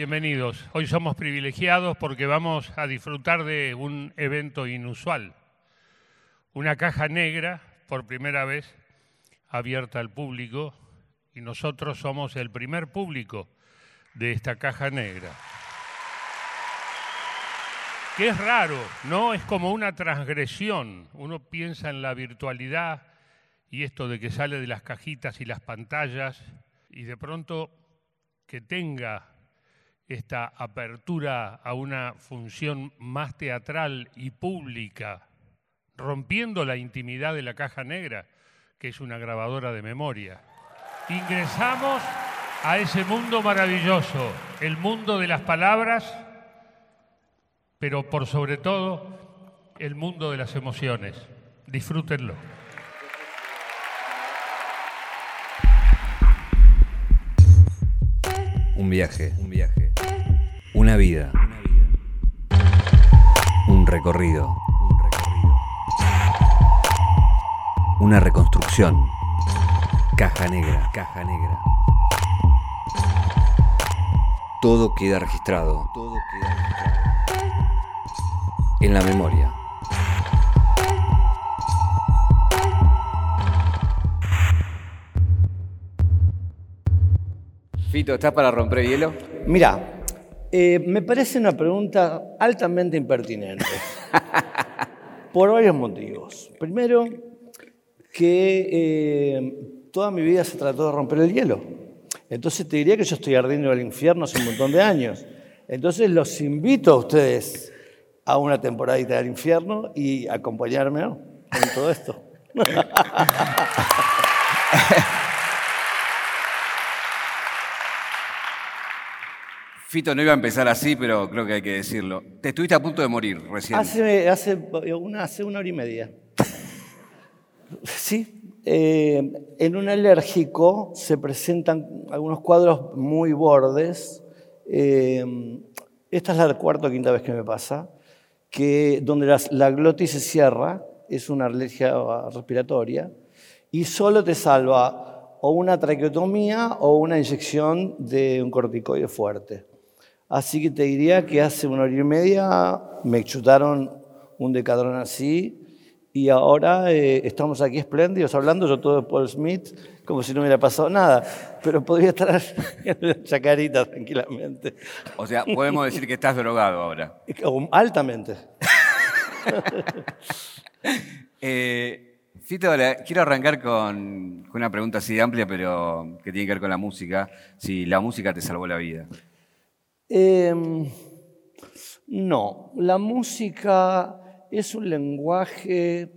bienvenidos. Hoy somos privilegiados porque vamos a disfrutar de un evento inusual. Una caja negra, por primera vez, abierta al público, y nosotros somos el primer público de esta caja negra. Que es raro, ¿no? Es como una transgresión. Uno piensa en la virtualidad y esto de que sale de las cajitas y las pantallas y de pronto que tenga esta apertura a una función más teatral y pública, rompiendo la intimidad de la caja negra, que es una grabadora de memoria. Ingresamos a ese mundo maravilloso, el mundo de las palabras, pero por sobre todo el mundo de las emociones. Disfrútenlo. Un viaje, un viaje. Una vida. Un recorrido. Un recorrido. Una reconstrucción. Caja negra, caja negra. Todo queda registrado. Todo queda registrado. En la memoria. Fito, ¿estás para romper hielo? Mira, eh, me parece una pregunta altamente impertinente. por varios motivos. Primero, que eh, toda mi vida se trató de romper el hielo. Entonces te diría que yo estoy ardiendo el infierno hace un montón de años. Entonces los invito a ustedes a una temporadita del infierno y acompañarme en todo esto. Fito no iba a empezar así, pero creo que hay que decirlo. Te estuviste a punto de morir recién. Hace, una, hora y media. Sí, eh, en un alérgico se presentan algunos cuadros muy bordes. Eh, esta es la cuarta o quinta vez que me pasa, que donde las- la glotis se cierra, es una alergia respiratoria, y solo te salva o una traqueotomía o una inyección de un corticoide fuerte. Así que te diría que hace una hora y media me chutaron un decadrón así y ahora eh, estamos aquí espléndidos hablando, yo todo de Paul Smith, como si no hubiera pasado nada, pero podría estar en la chacarita tranquilamente. O sea, podemos decir que estás drogado ahora. O Altamente. Eh, Fito, quiero arrancar con, con una pregunta así amplia, pero que tiene que ver con la música. Si la música te salvó la vida. Em, no, la música es un lenguaje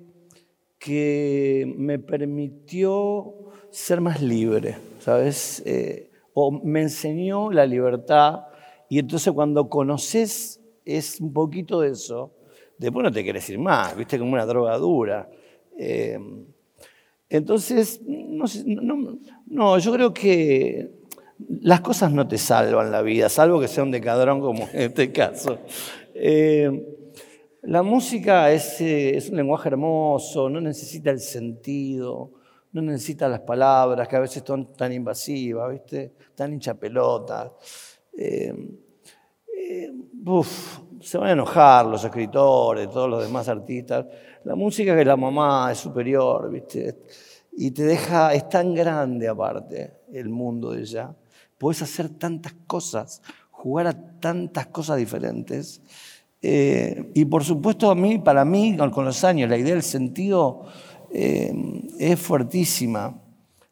que me permitió ser más libre, ¿sabes? Eh, o me enseñó la libertad y entonces cuando conoces es un poquito de eso, después no te quieres ir más, viste, como una droga dura. Em, entonces, no, sé, no- no, yo creo que las cosas no te salvan la vida, salvo que sea un decadrón como en este caso. Eh, la música es, eh, es un lenguaje hermoso, no necesita el sentido, no necesita las palabras que a veces son tan invasivas, ¿viste? tan hincha pelota. Eh, eh, uf, se van a enojar los escritores, todos los demás artistas. La música que la mamá es superior, ¿viste? Y te deja, es tan grande aparte el mundo de ella. Puedes hacer tantas cosas, jugar a tantas cosas diferentes. Eh, y por supuesto a mí, para mí, con los años, la idea del sentido eh, es fuertísima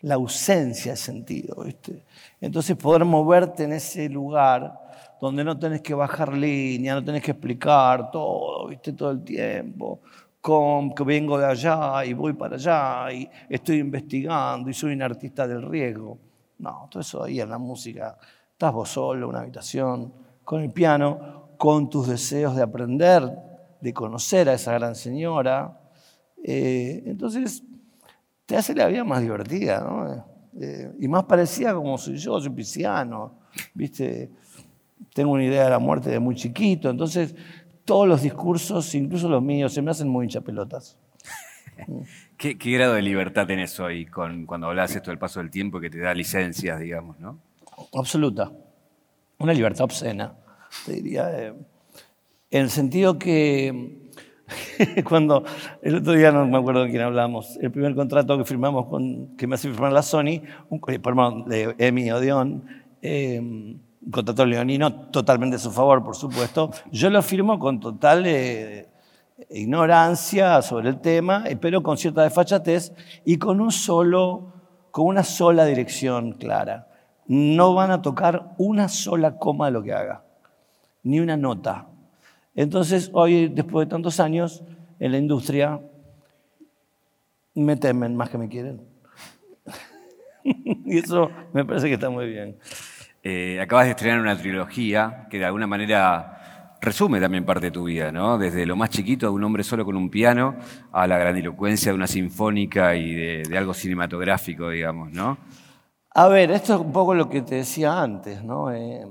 la ausencia de sentido. ¿viste? Entonces poder moverte en ese lugar donde no tenés que bajar línea, no tenés que explicar todo, ¿viste? todo el tiempo, con que vengo de allá y voy para allá y estoy investigando y soy un artista del riesgo. No, todo eso ahí en la música, estás vos solo una habitación, con el piano, con tus deseos de aprender, de conocer a esa gran señora. Eh, entonces, te hace la vida más divertida, ¿no? Eh, y más parecida como soy yo, soy pisciano, ¿viste? Tengo una idea de la muerte de muy chiquito, entonces todos los discursos, incluso los míos, se me hacen muy hinchapelotas. ¿Qué, grado de libertad tenés hoy con, cuando hablas esto del paso del tiempo que te da licencias, digamos, ¿no? Absoluta. una libertad obscena, te diría. eh, en el sentido que cuando el otro día no me acuerdo de quién hablamos, el primer contrato que firmamos con, que me hace firmar la Sony, un, eh, perdón, de Emi Odeón, eh, un contrato leonino totalmente a su favor, por supuesto. Yo lo firmo con total eh, ignorancia sobre el tema, pero con cierta desfachatez y con un solo, con una sola dirección clara. No van a tocar una sola coma de lo que haga, ni una nota. Entonces, hoy, después de tantos años en la industria, me temen más que me quieren. y eso me parece que está muy bien. Eh, acabas de estrenar una trilogía que de alguna manera resume también parte de tu vida, ¿no? Desde lo más chiquito de un hombre solo con un piano a la grandilocuencia de una sinfónica y de, algo cinematográfico, digamos, ¿no? A ver, esto es un poco lo que te decía antes, ¿no? Eh,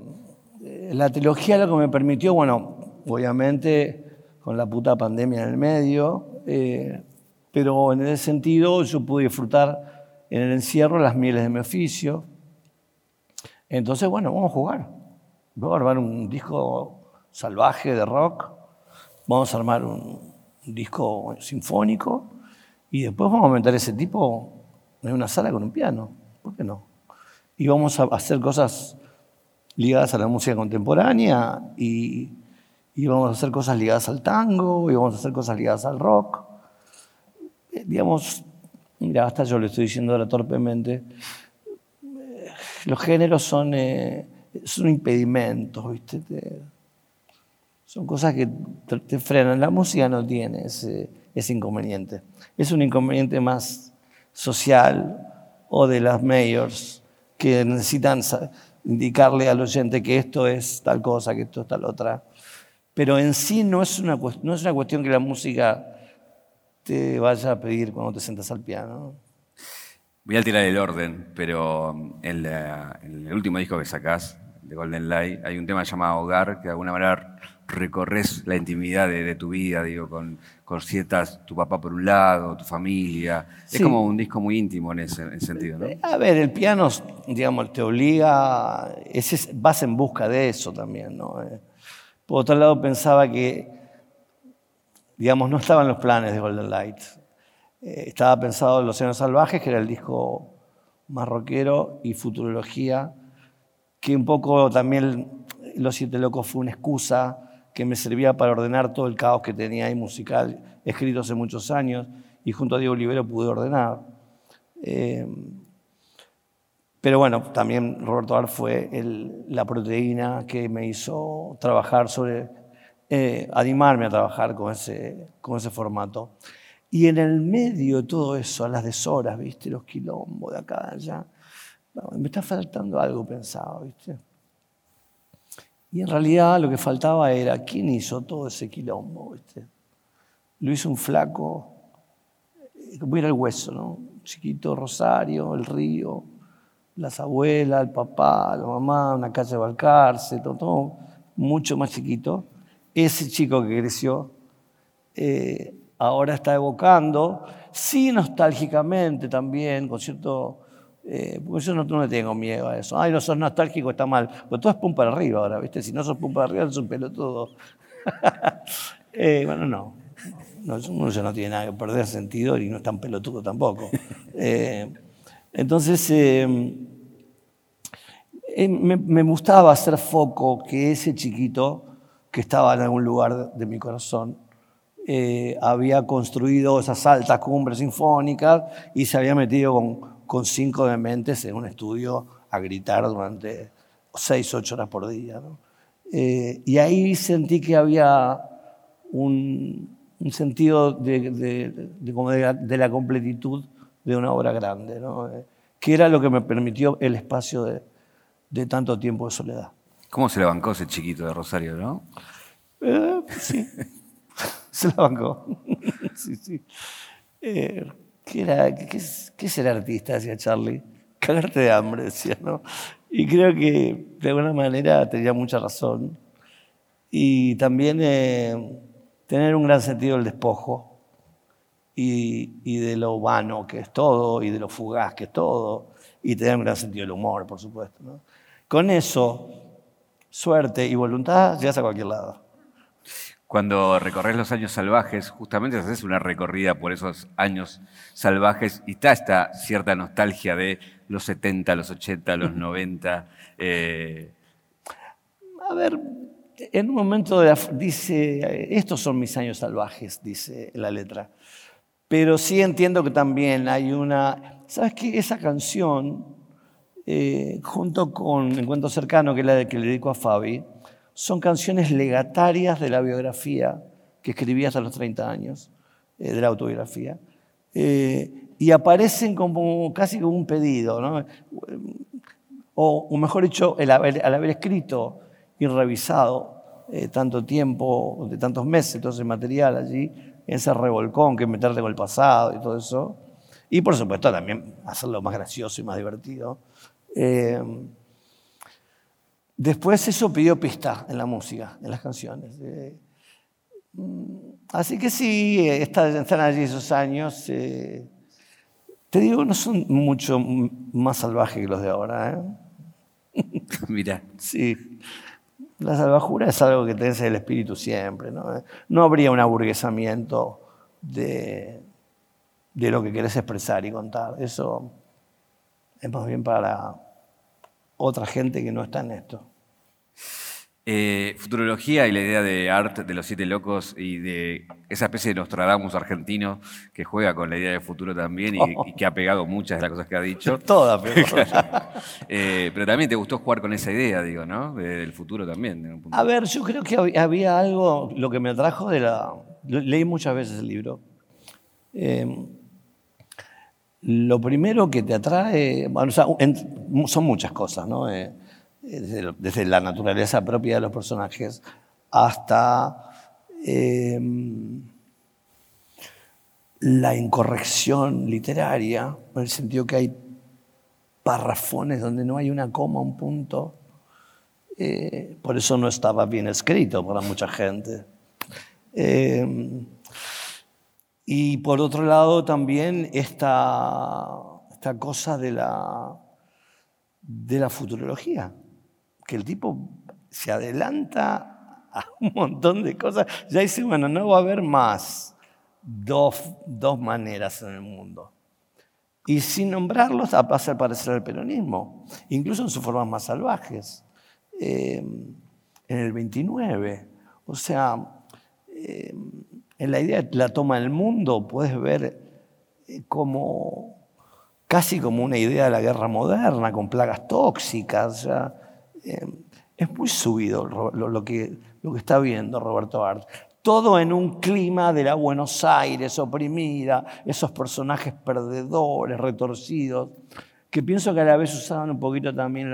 la trilogía lo que me permitió, bueno, obviamente con la puta pandemia en el medio, eh, pero en ese sentido yo pude disfrutar en el encierro las mieles de mi oficio. Entonces, bueno, vamos a jugar. Vamos a armar un disco salvaje de rock, vamos a armar un, disco sinfónico y después vamos a meter ese tipo en una sala con un piano. ¿Por qué no? Y vamos a hacer cosas ligadas a la música contemporánea y, vamos a hacer cosas ligadas al tango y vamos a hacer cosas ligadas al rock. Eh, digamos, mira, hasta yo lo estoy diciendo ahora torpemente, eh, los géneros son, eh, son impedimentos, ¿viste? Te- son cosas que te, frenan. La música no tiene ese, ese inconveniente. Es un inconveniente más social o de las mayors que necesitan indicarle al oyente que esto es tal cosa, que esto es tal otra. Pero en sí no es una, no es una cuestión que la música te vaya a pedir cuando te sentas al piano. Voy a tirar el orden, pero en, la- en el último disco que sacás, de Golden Light, hay un tema llamado Hogar, que de alguna manera recorres la intimidad de, de tu vida, digo, con, con ciertas, tu papá por un lado, tu familia. Es como un disco muy íntimo en ese, en ese sentido, ¿no? A ver, el piano, digamos, te obliga, es- vas en busca de eso también, ¿no? Eh, Por otro lado, pensaba que, digamos, no estaban los planes de Golden Light. Eh, estaba pensado en Los Océanos Salvajes, que era el disco más rockero, y Futurología, que un poco también Los Siete Locos fue una excusa que me servía para ordenar todo el caos que tenía ahí musical, escrito hace muchos años, y junto a Diego Olivero pude ordenar. Eh, pero bueno, también Roberto Ar fue la proteína que me hizo trabajar sobre, eh, animarme a trabajar con ese, con ese formato. Y en el medio de todo eso, a las deshoras, ¿viste? Los quilombos de acá, de allá, me está faltando algo pensado, ¿viste? Y en realidad lo que faltaba era quién hizo todo ese quilombo, ¿viste? Lo hizo un flaco, eh, como era el hueso, ¿no? Chiquito Rosario, el río, las abuelas, el papá, la mamá, una calle de Balcarce, todo, todo mucho más chiquito. Ese chico que creció eh, ahora está evocando, sí nostálgicamente también, con cierto... eh, porque yo no, no le tengo miedo a eso. Ay, no sos nostálgico, está mal. Pues todo es pum para arriba ahora, ¿viste? Si no sos pum para arriba, sos un pelotudo. Eh, bueno, no. no. Uno ya no tiene nada que perder sentido y no es tan pelotudo tampoco. Eh, entonces, eh, eh, me, me gustaba hacer foco que ese chiquito que estaba en algún lugar de mi corazón eh, había construido esas altas cumbres sinfónicas y se había metido con, con cinco dementes en un estudio a gritar durante seis, ocho horas por día. ¿no? Eh, y ahí sentí que había un, un sentido de, de- de- como de la- de la completitud de una obra grande, ¿no? Eh, que era lo que me permitió el espacio de, de tanto tiempo de soledad. ¿Cómo se la bancó ese chiquito de Rosario, no? Eh, sí, se la bancó. sí, sí. ¿Qué, era, qué, es- qué es ser artista? Decía Charlie. Cagarte de hambre, decía, ¿no? Y creo que de alguna manera tenía mucha razón. Y también eh, tener un gran sentido del despojo y, y de lo vano que es todo y de lo fugaz que es todo y tener un gran sentido del humor, por supuesto. ¿no? Con eso suerte y voluntad, llegas a cualquier lado. Cuando recorres los años salvajes, justamente haces una recorrida por esos años salvajes y está esta cierta nostalgia de los 70, los 80, los 90. Eh. A ver, en un momento dice, estos son mis años salvajes, dice la letra. Pero sí entiendo que también hay una... ¿Sabes qué? Esa canción, eh, junto con Encuentro Cercano, que es la que le dedico a Fabi, son canciones legatarias de la biografía que escribí hasta los 30 años, eh, de la autobiografía, eh, y aparecen como casi como un pedido, o, mejor dicho, al haber escrito y revisado eh, tanto tiempo, de tantos meses, todo ese material allí, ese revolcón que meterte con el pasado y todo eso, y por supuesto también hacerlo más gracioso y más divertido. Después eso pidió pista en la música, en las canciones. Eh, mm, así que sí, están allí esos años. Eh, te digo, no son mucho más salvajes que los de ahora. ¿eh? Mira. Sí. La salvajura es algo que tenés en el espíritu siempre. No, no habría un aburguesamiento de, de lo que querés expresar y contar. Eso es más bien para otra gente que no está en esto. Eh, futurología y la idea de art de los siete locos y de esa especie de Nostradamus argentino que juega con la idea de futuro también y, que ha pegado muchas de las cosas que ha dicho. Todas, pero. Eh, pero también te gustó jugar con esa idea, digo, ¿no? Del futuro también. A ver, yo creo que había algo, lo que me atrajo de la. Leí muchas veces el libro. Em, lo primero que te atrae, bueno, son muchas cosas, ¿no? Eh, desde, la naturaleza propia de los personajes hasta em, la incorrección literaria, en el sentido que hay parrafones donde no hay una coma, un punto. Eh, por eso no estaba bien escrito para mucha gente. Em, y por otro lado también esta, esta cosa de la, de la futurología que el tipo se adelanta a un montón de cosas. Ya dice, bueno, no va a haber más dos, dos maneras en el mundo. Y sin nombrarlos, va a pasar parecer el peronismo, incluso en sus formas más salvajes. Eh, en el 29, o sea, eh, en la idea de la toma del mundo puedes ver eh, como casi como una idea de la guerra moderna, con plagas tóxicas. O eh, es muy subido lo, que, está viendo Roberto Art. Todo en un clima de la Buenos Aires oprimida, esos personajes perdedores, retorcidos, que pienso que a la vez usaban un poquito también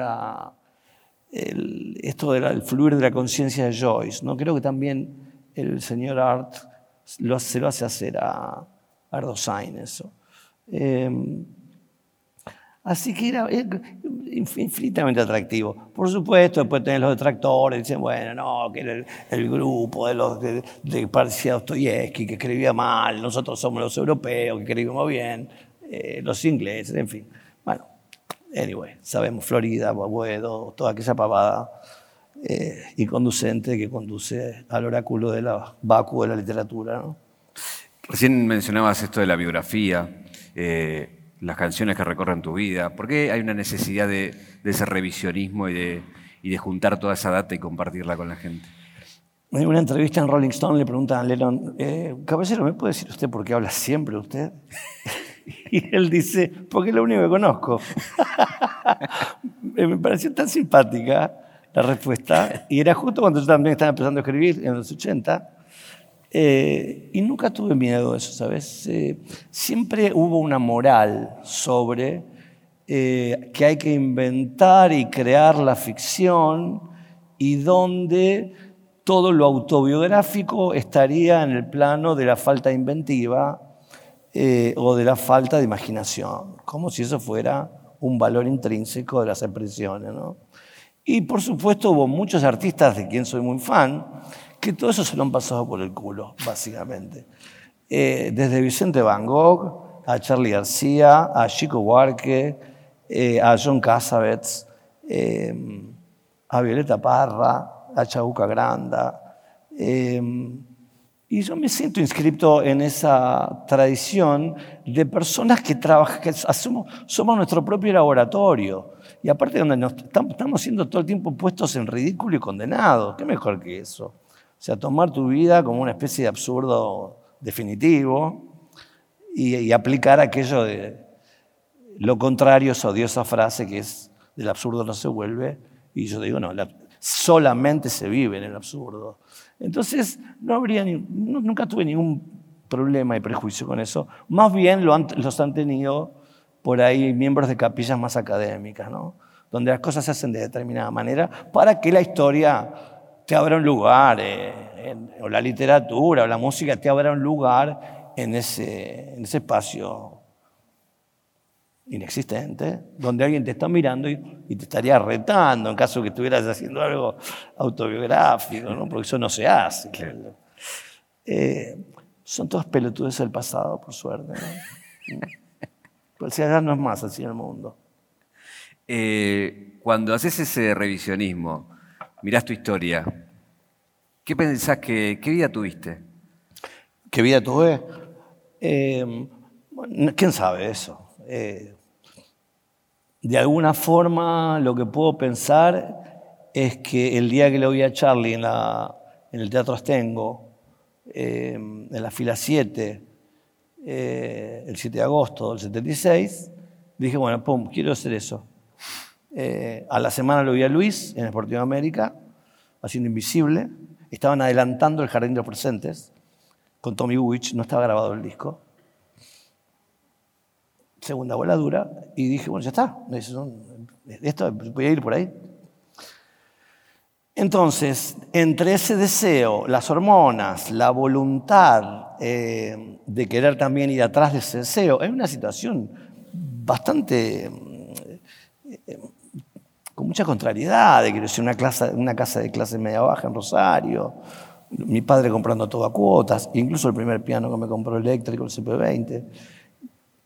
esto del fluir de la conciencia de Joyce. ¿no? Creo que también el señor Art se lo hace hacer a Ardosain eso. Eh, Así que era infinitamente atractivo. Por supuesto, después tenés los detractores, dicen, bueno, no, que era el, grupo de los de, de Dostoyevsky, que escribía mal, nosotros somos los europeos, que escribimos bien, eh, los ingleses, en fin. Bueno, anyway, sabemos Florida, Boedo, toda aquella pavada eh, y conducente que conduce al oráculo de la vacuo de la literatura. Recién mencionabas esto de la biografía. Eh, las canciones que recorren tu vida? ¿Por qué hay una necesidad de, ese revisionismo y de, de, juntar toda esa data y compartirla con la gente? En una entrevista en Rolling Stone le preguntan a Lennon, eh, caballero, ¿me puede decir usted por qué habla siempre usted? y él dice, porque es lo único que conozco. Me pareció tan simpática la respuesta. Y era justo cuando yo también estaba empezando a escribir en los 80. Eh, y nunca tuve miedo de eso, ¿sabes? Eh, siempre hubo una moral sobre eh, que hay que inventar y crear la ficción y donde todo lo autobiográfico estaría en el plano de la falta inventiva o de la falta de imaginación, como si eso fuera un valor intrínseco de las expresiones. ¿no? Y por supuesto hubo muchos artistas de quien soy muy fan, que todo eso se lo han pasado por el culo, básicamente. Eh, desde Vicente Van Gogh a Charlie García, a Chico Buarque, eh, a John Cassavetes, eh, a Violeta Parra, a Chabuca Granda. Y yo me siento inscrito en esa tradición de personas que trabajan, que somos, nuestro propio laboratorio. Y aparte donde estamos siendo todo el tiempo puestos en ridículo y condenados. ¿Qué mejor que eso? Sea, tomar tu vida como una especie de absurdo definitivo y, aplicar aquello de lo contrario, esa odiosa frase que es del absurdo no se vuelve. Y yo digo, no, solamente se vive en el absurdo. Entonces, no habría nunca tuve ningún problema y prejuicio con eso. Más bien lo los han tenido por ahí miembros de capillas más académicas, ¿no? donde las cosas se hacen de determinada manera para que la historia te abra un lugar, eh, o la literatura o la música te abra un lugar en ese, en ese espacio inexistente, donde alguien te está mirando y, te estaría retando en caso que estuvieras haciendo algo autobiográfico, ¿no? porque eso no se hace. Eh, son todas pelotudes del pasado, por suerte. ¿no? Pues ya no es más así en el mundo. Eh, cuando haces ese revisionismo, mirás tu historia, ¿qué pensás que, qué vida tuviste? ¿Qué vida tuve? Eh, ¿Quién sabe eso? de alguna forma lo que puedo pensar es que el día que le vi a Charlie en, el Teatro Astengo, eh, en la fila 7, eh, el 7 de agosto del 76, dije, bueno, pum, quiero hacer eso. Eh, a la semana lo vi a Luis en Sportivo América, haciendo Invisible. Estaban adelantando el Jardín de los Presentes con Tommy Witch, no estaba grabado el disco segunda voladura, y dije, bueno, ya está, esto, voy a ir por ahí. Entonces, entre ese deseo, las hormonas, la voluntad eh, de querer también ir atrás de ese deseo, es una situación bastante eh, con mucha contrariedad, de que una, clase, una casa de clase media baja en Rosario, mi padre comprando todo a cuotas, incluso el primer piano que me compró eléctrico, el CP20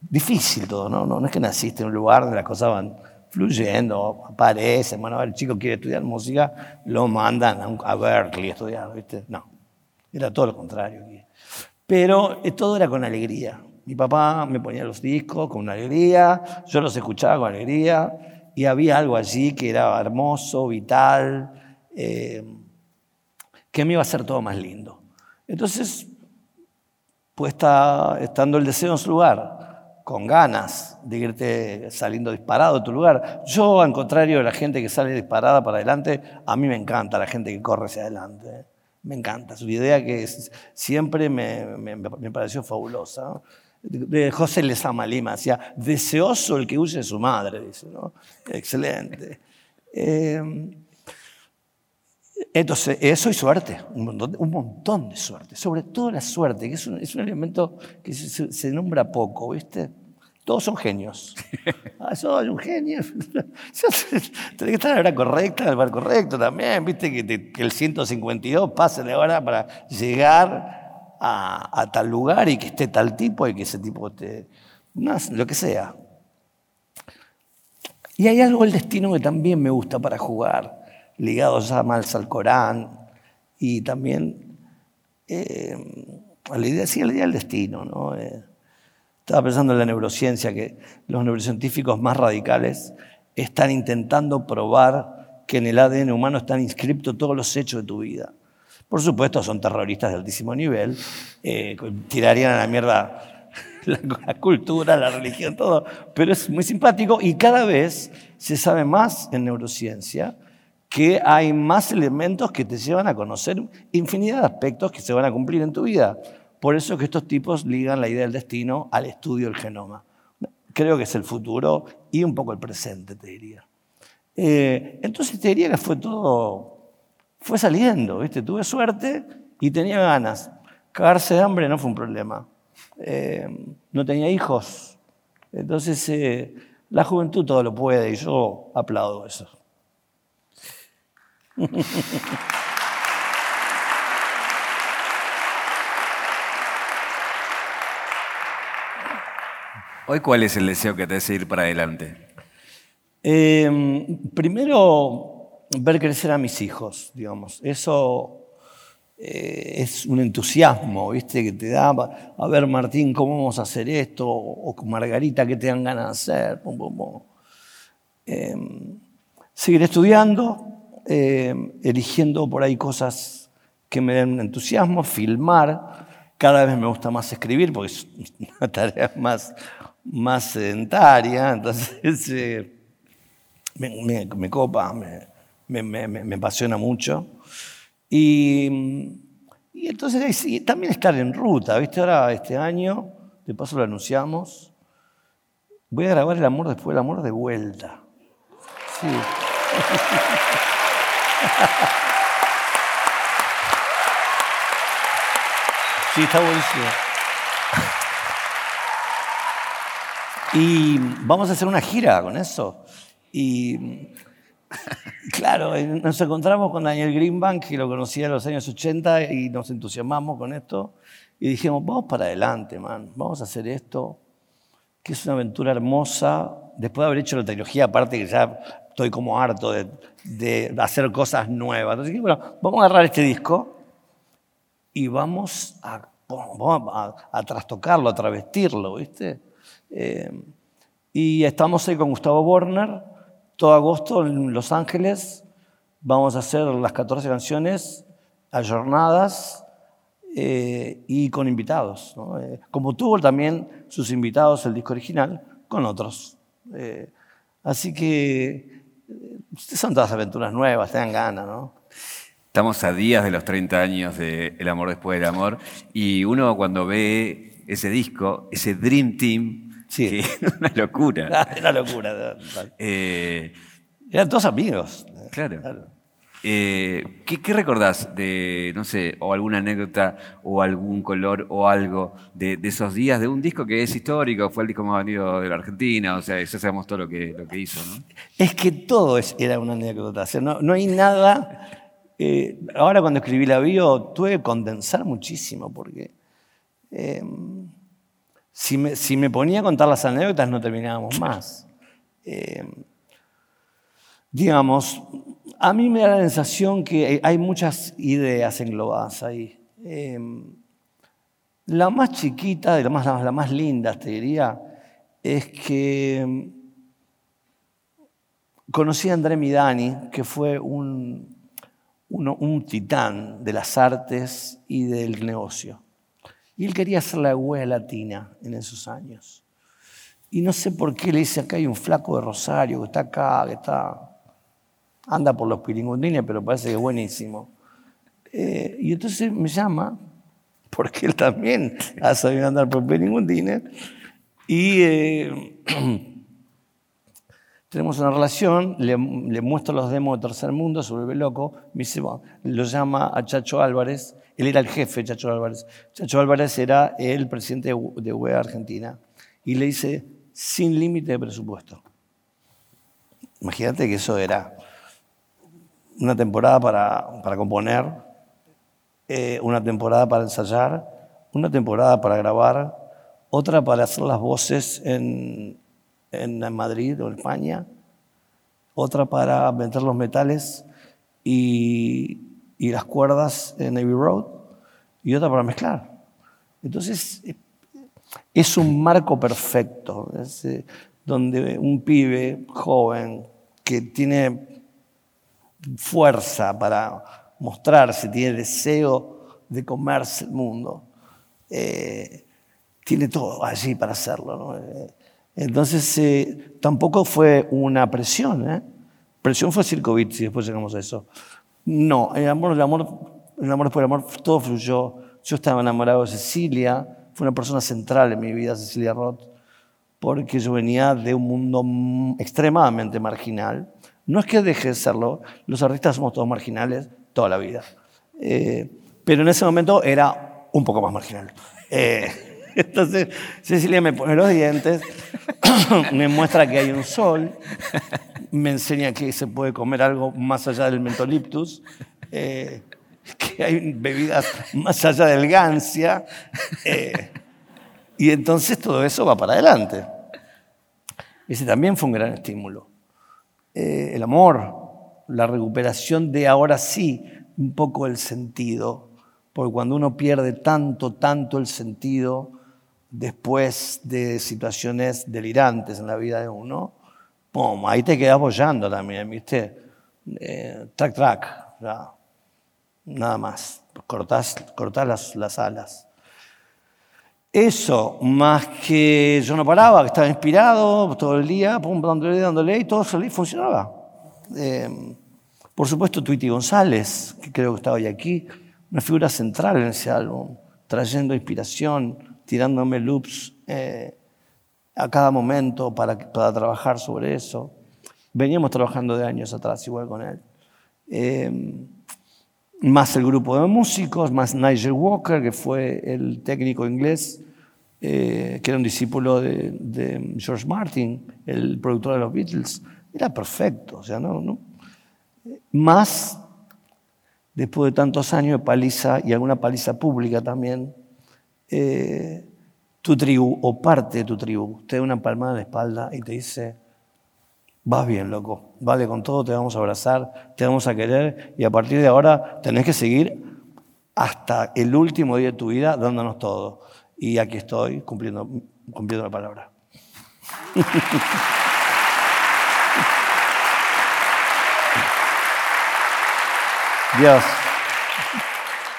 difícil todo, ¿no? ¿no? es que naciste en un lugar donde las cosas van fluyendo, aparecen, bueno, el chico quiere estudiar música, lo mandan a Berkeley a estudiar, ¿viste? No, era todo lo contrario. Pero eh, todo era con alegría. Mi papá me ponía los discos con alegría, yo los escuchaba con alegría, y había algo allí que era hermoso, vital, eh, que me iba a hacer todo más lindo. Entonces, pues está, estando el deseo en su lugar, con ganas de irte saliendo disparado de tu lugar. Yo, al contrario de la gente que sale disparada para adelante, a mí me encanta la gente que corre hacia adelante. Me encanta. Su idea que siempre me, me, pareció fabulosa. De José Lezama Lima decía, deseoso el que huye de su madre, dice, ¿no? Excelente. Eh, entonces, eso y suerte, un montón, de suerte, sobre todo la suerte, que es un, elemento que se, nombra poco, ¿viste? Todos son genios. Ah, soy un genio. Tenés que estar en la hora correcta, en el lugar correcto también, ¿viste? Que, el 152 pase la hora para llegar a, tal lugar y que esté tal tipo y que ese tipo esté. lo que sea. Y hay algo del destino que también me gusta para jugar ligados ya más al Corán y también eh, a la idea, sí, a del destino. ¿no? Eh, estaba pensando en la neurociencia, que los neurocientíficos más radicales están intentando probar que en el ADN humano están inscriptos todos los hechos de tu vida. Por supuesto, son terroristas de altísimo nivel, eh, tirarían a la mierda la, cultura, la religión, todo, pero es muy simpático y cada vez se sabe más en neurociencia que hay más elementos que te llevan a conocer infinidad de aspectos que se van a cumplir en tu vida. Por eso que estos tipos ligan la idea del destino al estudio del genoma. Creo que es el futuro y un poco el presente, te diría. Eh, entonces te diría que fue todo, fue saliendo, ¿viste? Tuve suerte y tenía ganas. Cagarse de hambre no fue un problema. Eh, no tenía hijos. Entonces eh, la juventud todo lo puede y yo aplaudo eso. Hoy, ¿cuál es el deseo que te hace ir para adelante? Em, primero, ver crecer a mis hijos, digamos. Eso eh, es un entusiasmo, ¿viste? Que te da, a ver Martín, ¿cómo vamos a hacer esto? O con Margarita, ¿qué te dan ganas de hacer? Em, seguir estudiando, em, eligiendo por ahí cosas que me den entusiasmo, filmar. Cada vez me gusta más escribir porque es una tarea más, más sedentaria, entonces eh, me, copa, me, me, apasiona mucho. Y, y entonces también estar en ruta, ¿viste? Ahora este año, de paso lo anunciamos, voy a grabar El amor después del amor de vuelta. Sí. Sí, está buenísimo. Y vamos a hacer una gira con eso. Y claro, nos encontramos con Daniel Greenbank, que lo conocía en los años 80, y nos entusiasmamos con esto. Y dijimos, vamos para adelante, man, vamos a hacer esto, que es una aventura hermosa. Después de haber hecho la trilogía, aparte que ya estoy como harto de, hacer cosas nuevas. Entonces, bueno, vamos a agarrar este disco y vamos a, a, trastocarlo, a travestirlo, ¿viste? Eh, y estamos ahí con Gustavo Borner, todo agosto en Los Ángeles. Vamos a hacer las 14 canciones ayornadas eh, y con invitados. Eh, como tuvo también sus invitados el disco original, con otros. así que son todas aventuras nuevas, tengan ganas, ¿no? Estamos a días de los 30 años de El amor después del amor y uno cuando ve ese disco, ese Dream Team, que es una locura. Ah, una locura. Eh, Eran todos amigos. Claro. Eh, ¿qué, recordás de, no sé, o alguna anécdota o algún color o algo de, esos días de un disco que es histórico, fue el disco más venido de la Argentina, o sea, ya sabemos todo lo que, lo que hizo, ¿no? Es que todo era una anécdota, no, no hay nada eh, ahora cuando escribí la bio tuve que condensar muchísimo porque si, me, ponía a contar las anécdotas no terminábamos más. Em, digamos, a mí me da la sensación que hay muchas ideas englobadas ahí. Em, la más chiquita, la más, la más linda, te diría, es que conocí a André Midani, que fue un titán de las artes y del negocio. Y él quería hacer la huella latina en esos años. Y no sé por qué le dice, acá hay un flaco de Rosario que está acá, que está... Anda por los piringundines, pero parece que es buenísimo. Eh, y entonces me llama, porque él también ha sabido andar por piringundines. Y... Eh, tenemos una relación, le, muestro los demos de Tercer Mundo, se vuelve loco, me dice, lo llama a Chacho Álvarez, él era el jefe, Chacho Álvarez. Chacho Álvarez era el presidente de UEA Argentina. Y le dice, sin límite de presupuesto. Imagínate que eso era una temporada para, para componer, eh, una temporada para ensayar, una temporada para grabar, otra para hacer las voces en, en Madrid o España, otra para meter los metales y, las cuerdas en Navy Road, y otra para mezclar. Entonces, es un marco perfecto, eh, donde un pibe joven que tiene fuerza para mostrarse, tiene deseo de comerse el mundo, eh, tiene todo allí para hacerlo. ¿no? Eh, entonces, eh, tampoco fue una presión. ¿eh? Presión fue Circovit, si después llegamos a eso. No, el amor, el amor, el amor por el amor, todo fluyó. Yo estaba enamorado de Cecilia, fue una persona central en mi vida, Cecilia Roth, porque yo venía de un mundo extremadamente marginal. No es que deje de serlo, los artistas somos todos marginales toda la vida. Eh, pero en ese momento era un poco más marginal. Entonces Cecilia me pone los dientes, me muestra que hay un sol, me enseña que se puede comer algo más allá del mentoliptus, eh, que hay bebidas más allá del gancia, eh, y entonces todo eso va para adelante. Ese también fue un gran estímulo. Eh, el amor, la recuperación de ahora sí un poco el sentido, porque cuando uno pierde tanto, tanto el sentido después de situaciones delirantes en la vida de uno, ¡pum! ahí te quedas bollando también, ¿viste? Eh, track, track, nada más, cortás, cortás las, las alas. Eso, más que yo no paraba, que estaba inspirado todo el día, pum, dándole, dándole, y todo funcionaba. Eh, por supuesto, Tweety González, que creo que está hoy aquí, una figura central en ese álbum, trayendo inspiración, tirándome loops eh, a cada momento para, para, trabajar sobre eso. Veníamos trabajando de años atrás igual con él. Eh, más el grupo de músicos, más Nigel Walker, que fue el técnico inglés, eh, que era un discípulo de, de, George Martin, el productor de los Beatles. Era perfecto, o sea, no, no. Más, después de tantos años de paliza y alguna paliza pública también, eh, tu tribu o parte de tu tribu te da una palmada en la espalda y te dice, vas bien, loco, vale con todo, te vamos a abrazar, te vamos a querer y a partir de ahora tenés que seguir hasta el último día de tu vida dándonos todo. Y aquí estoy cumpliendo, cumpliendo la palabra. Dios.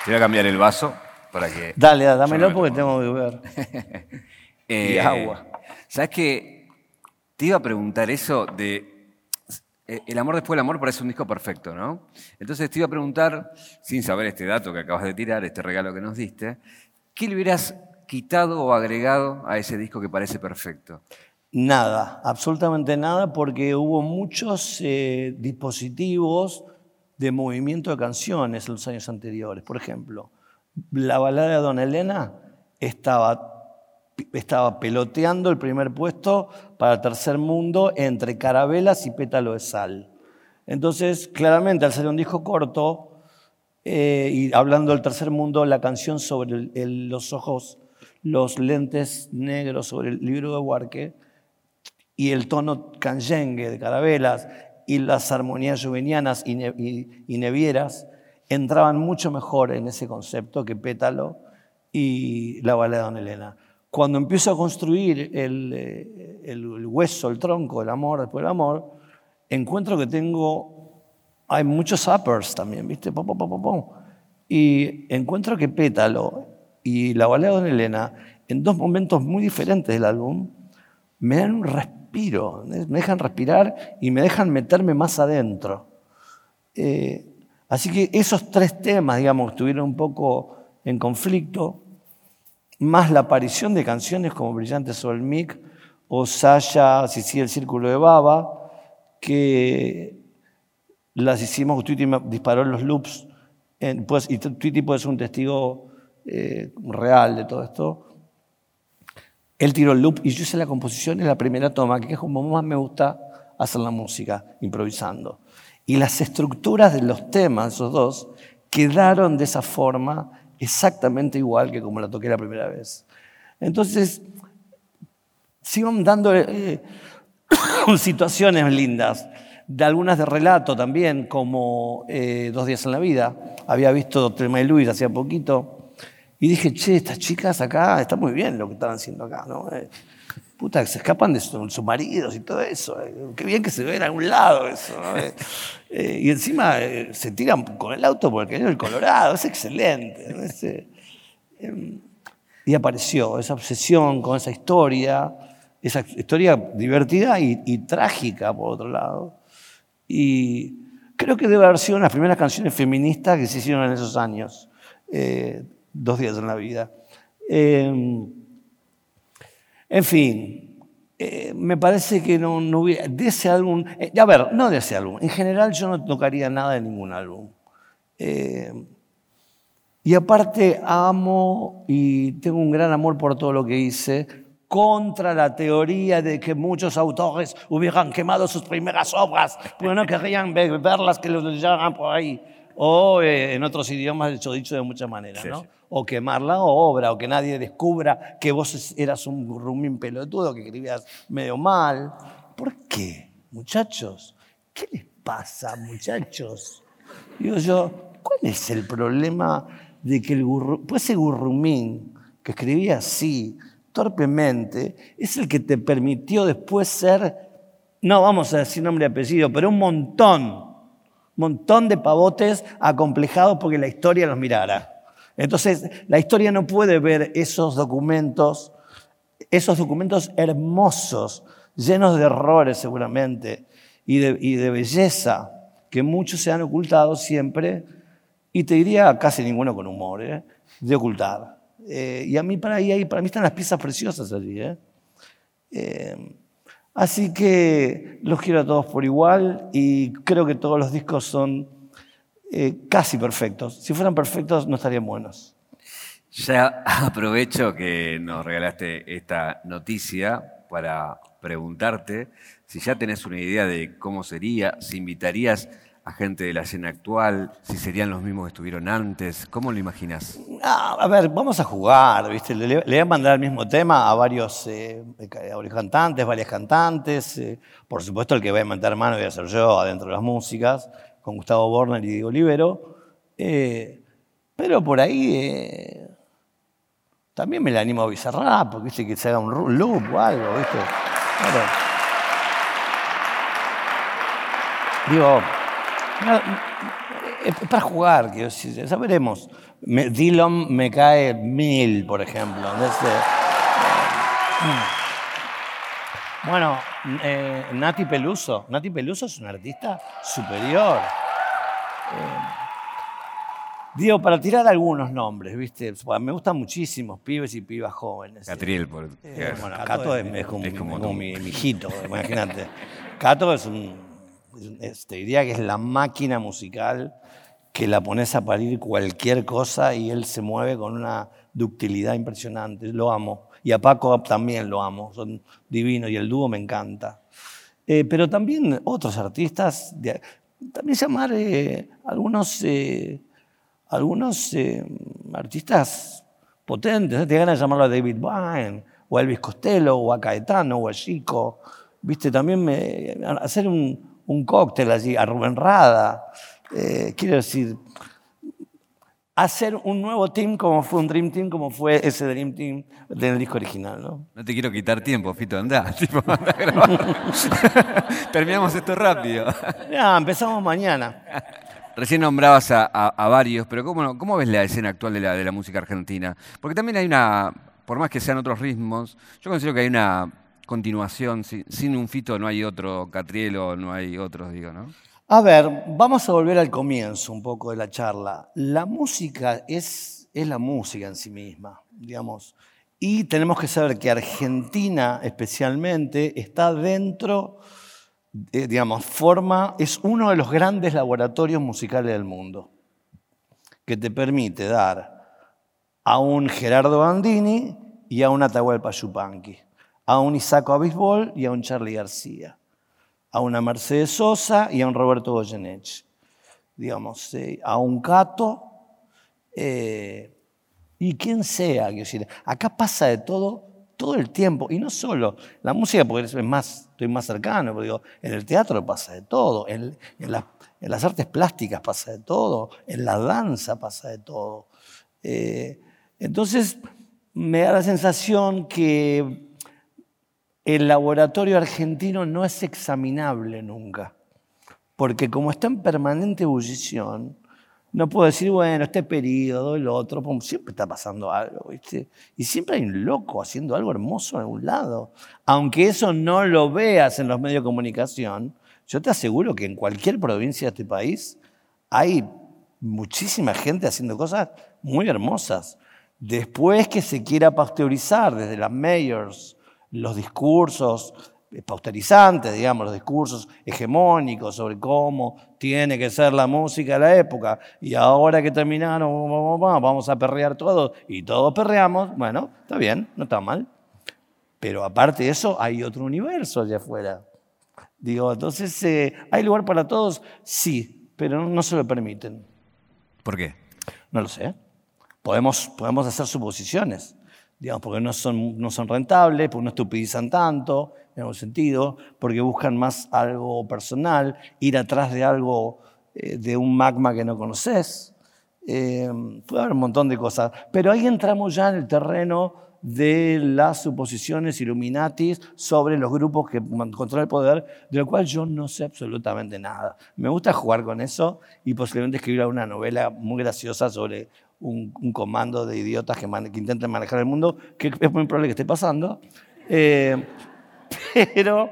Te voy a cambiar el vaso para que. Dale, dámelo porque tengo que ver. y eh, agua. ¿Sabes qué? Te iba a preguntar eso de. Eh, el amor después del amor parece un disco perfecto, ¿no? Entonces te iba a preguntar, sin saber este dato que acabas de tirar, este regalo que nos diste, ¿qué le hubieras quitado o agregado a ese disco que parece perfecto? Nada, absolutamente nada, porque hubo muchos eh, dispositivos de movimiento de canciones en los años anteriores. Por ejemplo, la balada de Don Elena estaba, estaba peloteando el primer puesto para tercer mundo entre carabelas y pétalo de sal. Entonces, claramente, al ser un disco corto, eh, y hablando del tercer mundo, la canción sobre los ojos, los lentes negros sobre el libro de Huarque y el tono canyengue de carabelas y las armonías juvenianas y, nevieras entraban mucho mejor en ese concepto que Pétalo y la balada de Don Elena. Cuando empiezo a construir el, el, hueso, el tronco, el amor después del amor, encuentro que tengo, hay muchos uppers también, ¿viste? y encuentro que Pétalo y la balada de Don Elena, en dos momentos muy diferentes del álbum, me dan un respeto me dejan respirar y me dejan meterme más adentro. Eh, así que esos tres temas, digamos, estuvieron un poco en conflicto, más la aparición de canciones como Brillante sobre el mic o Saya, si sigue el círculo de Baba, que las hicimos, Twitty disparó los loops, pues, y Twitty puede ser un testigo eh, real de todo esto, él tiró el loop y yo hice la composición en la primera toma, que es como más me gusta hacer la música, improvisando. Y las estructuras de los temas, esos dos, quedaron de esa forma exactamente igual que como la toqué la primera vez. Entonces, sigo dando eh, situaciones lindas, de algunas de relato también, como eh, Dos días en la vida. Había visto Telma y Luis hacía poquito y dije, che, estas chicas acá, está muy bien lo que están haciendo acá, ¿no? Eh, puta, se escapan de sus maridos y todo eso. Eh, qué bien que se ve en algún lado eso. Eh, y encima se tiran con el auto por el cañón del Colorado, es excelente. Em, y apareció esa obsesión con esa historia, esa historia divertida y, trágica, por otro lado. Y creo que debe haber sido una de las primeras canciones feministas que se hicieron en esos años dos días en la vida. En fin, eh, me parece que no, no, hubiera, de ese álbum, eh, a ver, no de ese álbum, en general yo no tocaría nada de ningún álbum. Em, y aparte amo y tengo un gran amor por todo lo que hice, contra la teoría de que muchos autores hubieran quemado sus primeras obras, porque no querrían verlas que los llevaran por ahí. O eh, en otros idiomas, hecho dicho de muchas maneras, ¿no? O quemar la obra, o que nadie descubra que vos eras un rumín pelotudo, que escribías medio mal. ¿Por qué, muchachos? ¿Qué les pasa, muchachos? Digo yo, ¿cuál es el problema de que el gurru, pues ese gurrumín que escribía así, torpemente, es el que te permitió después ser, no vamos a decir nombre y apellido, pero un montón, montón de pavotes acomplejados porque la historia los mirara. Entonces, la historia no puede ver esos documentos, esos documentos hermosos, llenos de errores seguramente, y de, belleza, que muchos se han ocultado siempre, y te diría casi ninguno con humor, ¿eh? de ocultar. Eh, y a mí para ahí, para mí están las piezas preciosas allí. ¿eh? así que los quiero a todos por igual y creo que todos los discos son casi perfectos. Si fueran perfectos no estarían buenos. Ya aprovecho que nos regalaste esta noticia para preguntarte si ya tenés una idea de cómo sería, si invitarías a gente de la escena actual, si serían los mismos que estuvieron antes, ¿cómo lo imaginas? Ah, a ver, vamos a jugar, ¿viste? Le, voy a mandar el mismo tema a varios, eh, cantantes, varias cantantes. Eh, por supuesto, el que voy a meter mano voy a ser yo adentro de las músicas, con Gustavo Borner y Diego Olivero. Eh, pero por ahí también me la animo a Bizarrap, porque ¿viste? que se haga un loop o algo, ¿viste? Digo, es para jugar, quiero ya veremos. Dillon me cae mil, por ejemplo. Mm. Bueno, eh, Nati Peluso. Nati Peluso es un artista superior. Eh, Digo, para tirar algunos nombres, ¿viste? Me gustan muchísimos pibes y pibas jóvenes. Catriel, por eh, Bueno, Cato es, como, mi, hijito, imagínate. Cato es un. te diría que es la máquina musical que la pones a parir cualquier cosa y él se mueve con una ductilidad impresionante. Lo amo. Y a Paco también lo amo. Son divinos y el dúo me encanta. Eh, pero también otros artistas, también llamar eh, algunos algunos eh, artistas potentes, ¿no? te ganas de llamarlo a David Byrne, o a Elvis Costello, o a Caetano, o a Chico. Viste, también me, hacer un, un, cóctel allí, a Rubén Rada. Eh, quiero decir, hacer un nuevo team como fue un Dream Team, como fue ese Dream Team del disco original. No, no te quiero quitar tiempo, Fito, anda. Terminamos esto rápido. Ya, empezamos mañana. Recién nombrabas a, varios, pero ¿cómo, ¿cómo, ves la escena actual de la, de la música argentina? Porque también hay una, por más que sean otros ritmos, yo considero que hay una continuación, sin, un fito no hay otro Catrielo, no hay otros, digo, ¿no? A ver, vamos a volver al comienzo un poco de la charla. La música es, es la música en sí misma, digamos. Y tenemos que saber que Argentina especialmente está dentro eh, digamos, forma, es uno de los grandes laboratorios musicales del mundo, que te permite dar a un Gerardo Bandini y a un Atahualpa Yupanqui, a un Isaco Abisbol y a un Charlie García, a una Mercedes Sosa y a un Roberto Goyeneche, digamos, a un Cato eh, y quien sea. Decir, acá pasa de todo todo el tiempo, y no solo la música, porque es más, estoy más cercano, pero digo, en el teatro pasa de todo, en, las artes plásticas pasa de todo, en la danza pasa de todo. Eh, entonces, me da la sensación que el laboratorio argentino no es examinable nunca, porque como está en permanente ebullición, no puedo decir, bueno, este periodo, el otro, siempre está pasando algo, ¿viste? Y siempre hay un loco haciendo algo hermoso en algún lado. Aunque eso no lo veas en los medios de comunicación, yo te aseguro que en cualquier provincia de este país hay muchísima gente haciendo cosas muy hermosas. Después que se quiera pasteurizar desde las mayors los discursos, pausterizantes, digamos, los discursos hegemónicos sobre cómo tiene que ser la música de la época, y ahora que terminaron, vamos a perrear todos, y todos perreamos, bueno, está bien, no está mal. Pero aparte de eso, hay otro universo allá afuera. Digo, entonces, eh, ¿hay lugar para todos? Sí, pero no se lo permiten. ¿Por qué? No lo sé. Podemos, podemos hacer suposiciones. Digamos, porque no son, no son rentables, porque no estupidizan tanto, en algún sentido, porque buscan más algo personal, ir atrás de algo, eh, de un magma que no conoces. Eh, puede haber un montón de cosas, pero ahí entramos ya en el terreno de las suposiciones Illuminatis sobre los grupos que controlan el poder, de lo cual yo no sé absolutamente nada. Me gusta jugar con eso y posiblemente escribir una novela muy graciosa sobre un, comando de idiotas que, que, intenten manejar el mundo, que es muy probable que esté pasando. Eh, pero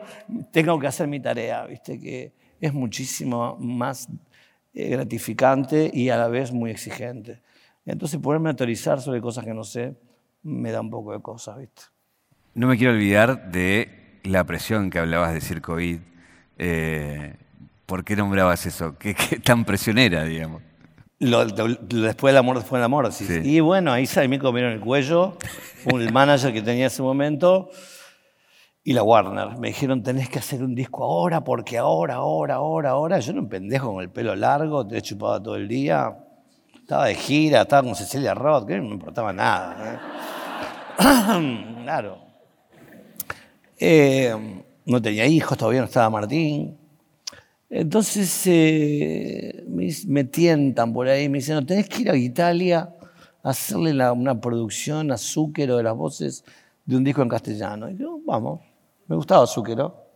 tengo que hacer mi tarea, ¿viste? que es muchísimo más eh, gratificante y a la vez muy exigente. Entonces, poderme autorizar sobre cosas que no sé me da un poco de cosas, ¿viste? No me quiero olvidar de la presión que hablabas de Circo eh, ¿Por qué nombrabas eso? ¿Qué, tan presionera, digamos? Lo, después del amor, después del amor. Sí. Y bueno, ahí se me comieron el cuello, el manager que tenía ese momento y la Warner. Me dijeron, tenés que hacer un disco ahora, porque ahora, ahora, ahora, ahora. Yo era un pendejo con el pelo largo, te he chupado todo el día. Estaba de gira, estaba con Cecilia Roth, que no me importaba nada. ¿eh? claro. Eh, no tenía hijos, todavía no estaba Martín. Entonces eh, me, tientan por ahí, me dicen, no, tenés que ir a Italia a hacerle una producción a Zúquero de las voces de un disco en castellano. Y yo, vamos, me gustaba Zúquero.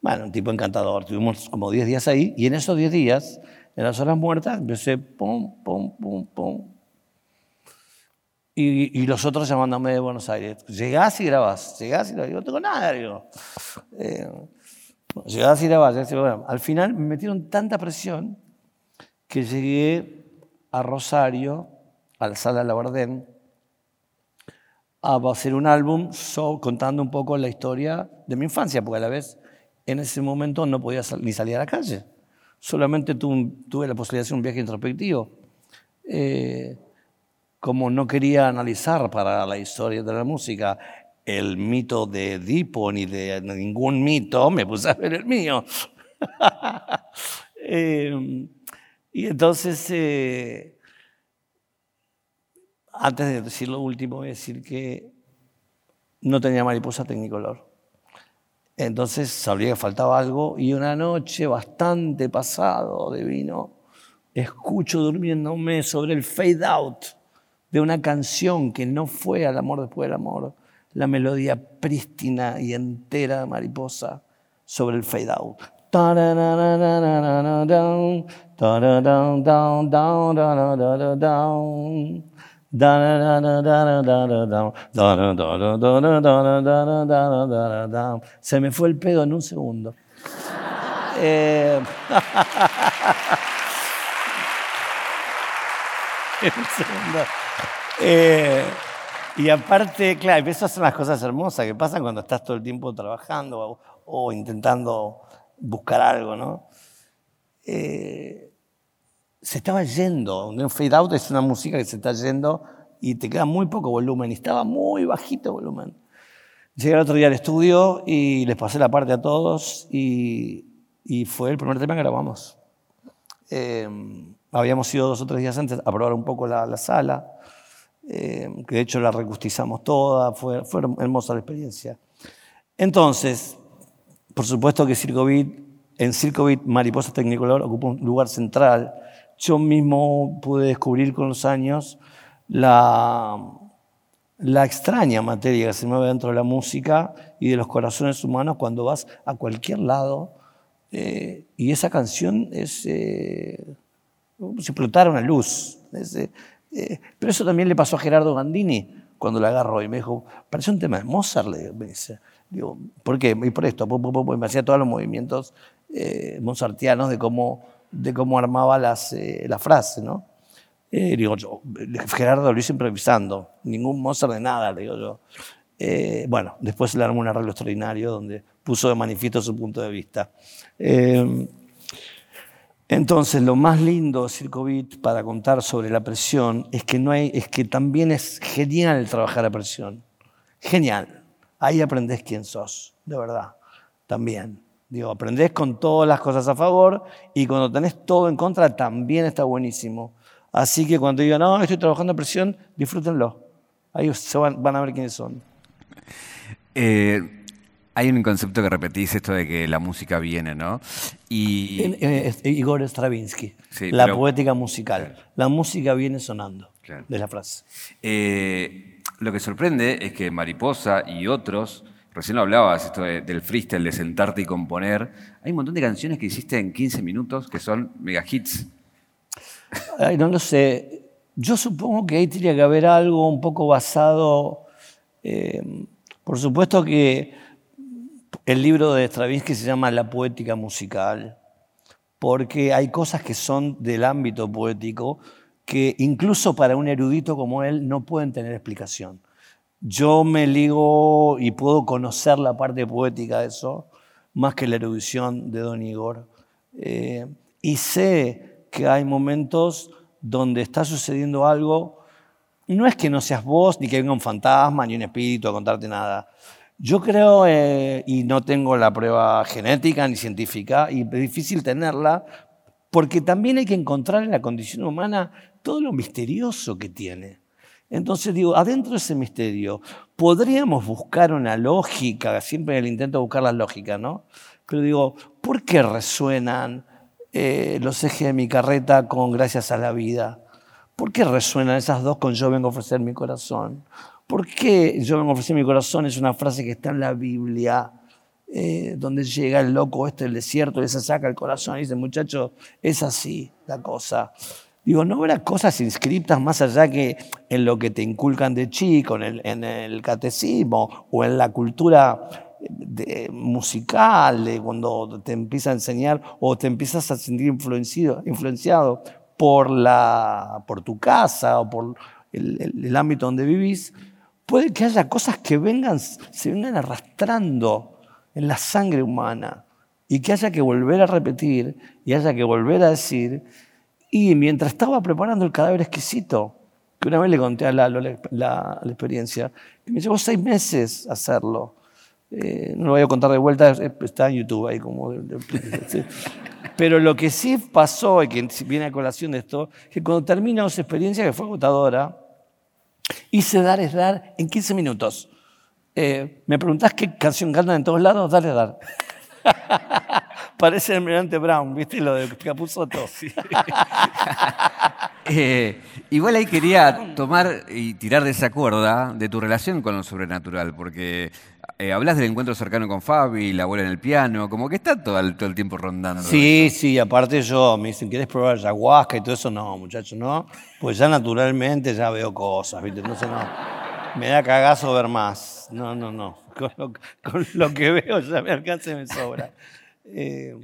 Bueno, un tipo encantador. Tuvimos como 10 días ahí y en esos 10 días en las horas muertas empecé pum, pum, pum, pum. Y, los otros llamándome de Buenos Aires. Llegás y grabás, llegás y grabás. Yo no tengo nada, digo. Eh, llegás y grabás. Bueno, al final me metieron tanta presión que llegué a Rosario, a la sala Labardén, a hacer un álbum contando un poco la historia de mi infancia, porque a la vez en ese momento no podía ni salir a la calle solamente tuve la posibilidad de hacer un viaje introspectivo. Eh, como no quería analizar para la historia de la música el mito de Edipo ni de ningún mito, me puse a ver el mío. Eh, y entonces, eh, antes de decir lo último, voy a decir que no tenía mariposa tecnicolor. Entonces sabría que faltaba algo y una noche bastante pasado de vino, escucho durmiéndome sobre el fade out de una canción que no fue al amor después del amor, la melodía prístina y entera mariposa sobre el fade out. Se me fue el pedo en un segundo. Eh. Eh, y aparte, claro, esas son las cosas hermosas que pasan cuando estás todo el tiempo trabajando o, intentando buscar algo, ¿no? Eh, se estaba yendo. Un fade out es una música que se está yendo y te queda muy poco volumen. Y estaba muy bajito volumen. Llegué el otro día al estudio y les pasé la parte a todos y, y fue el primer tema que grabamos. Eh, habíamos ido dos o tres días antes a probar un poco la, la sala, eh, que de hecho la recustizamos toda, fue, fue hermosa la experiencia. Entonces, por supuesto que Circo Beat, en Circo Beat Mariposa Tecnicolor ocupa un lugar central yo mismo pude descubrir con los años la, la extraña materia que se mueve dentro de la música y de los corazones humanos cuando vas a cualquier lado. Eh, y esa canción es eh, como una luz. Eh, pero eso también le pasó a Gerardo Gandini cuando la agarró y me dijo, parece un tema de Mozart, me dice. Digo, ¿por qué? Y por esto, me hacía todos los movimientos mozartianos de cómo de cómo armaba las, eh, la frase, ¿no? Eh, digo yo, Gerardo lo hizo improvisando, ningún Mozart de nada, digo yo. Eh, bueno, después le armó un arreglo extraordinario donde puso de manifiesto su punto de vista. Entonces, lo más lindo de Circo Beat para contar sobre la presión es que, no hay, es que también es genial trabajar a presión. Genial. Ahí aprendes quién sos, de verdad, también. Digo, aprendés con todas las cosas a favor y cuando tenés todo en contra también está buenísimo. Así que cuando digan, no, estoy trabajando a presión, disfrútenlo. Ahí se van, van a ver quiénes son. Eh, hay un concepto que repetís, esto de que la música viene, ¿no? Y En- Igor Stravinsky, Sí, la pero- poética musical. La música viene sonando, Claro. de la frase. eh, lo que sorprende es que Mariposa y otros, recién lo hablabas, esto de- del freestyle, de sentarte y componer, hay un montón de canciones que hiciste en 15 minutos que son mega hits. Ay, no lo sé. Yo supongo que ahí tendría que haber algo un poco basado. eh, por supuesto que el libro de Stravinsky se llama La poética musical, porque hay cosas que son del ámbito poético que incluso para un erudito como él no pueden tener explicación. Yo me ligo y puedo conocer la parte poética de eso, más que la erudición de Don Igor. Eh, y sé que hay momentos donde está sucediendo algo, no es que no seas vos, ni que venga un fantasma, ni un espíritu a contarte nada. Yo creo, eh, y no tengo la prueba genética ni científica, y es difícil tenerla, porque también hay que encontrar en la condición humana todo lo misterioso que tiene. Entonces digo, adentro de ese misterio, podríamos buscar una lógica, siempre en el intento de buscar la lógica, ¿no? Pero digo, ¿por qué resuenan eh, los ejes de mi carreta con gracias a la vida? ¿Por qué resuenan esas dos con yo vengo a ofrecer mi corazón? ¿Por qué yo a ofrecer mi corazón es una frase que está en la Biblia? eh, donde llega el loco este del desierto y se saca el corazón y dice, muchacho, es así la cosa. Digo, ¿no habrá cosas inscriptas más allá que en lo que te inculcan de chico, en el, catecismo o en la cultura de- musical, de cuando te empieza a enseñar o te empiezas a sentir influenciado, por, la, por tu casa o por el- el ámbito donde vivís? Puede que haya cosas que vengan, se vengan arrastrando en la sangre humana y que haya que volver a repetir y haya que volver a decir. Y mientras estaba preparando el cadáver exquisito, que una vez le conté a la, la- experiencia, que me llevó seis meses hacerlo. Eh, no lo voy a contar de vuelta, es- está en YouTube ahí como... Pero lo que sí pasó, y que viene a colación de esto, que cuando termina esa experiencia, que fue agotadora, hice dar es dar en 15 minutos. Eh, ¿Me preguntás qué canción cantan en todos lados? Dale, dar. Parece el Almirante Brown, ¿viste? Lo de Capuzotto. Eh, igual ahí quería tomar y tirar de esa cuerda de tu relación con lo sobrenatural, porque eh, hablas del encuentro cercano con Fabi, la abuela en el piano, como que está todo el, todo el tiempo rondando. Sí, sí, aparte yo, me dicen, ¿querés probar ayahuasca y todo eso? No, muchachos, no. Pues ya naturalmente ya veo cosas, ¿viste? Entonces no. Me da cagazo ver más. No, no, no. Con lo, con lo que veo ya me alcanza y me sobra. Eh,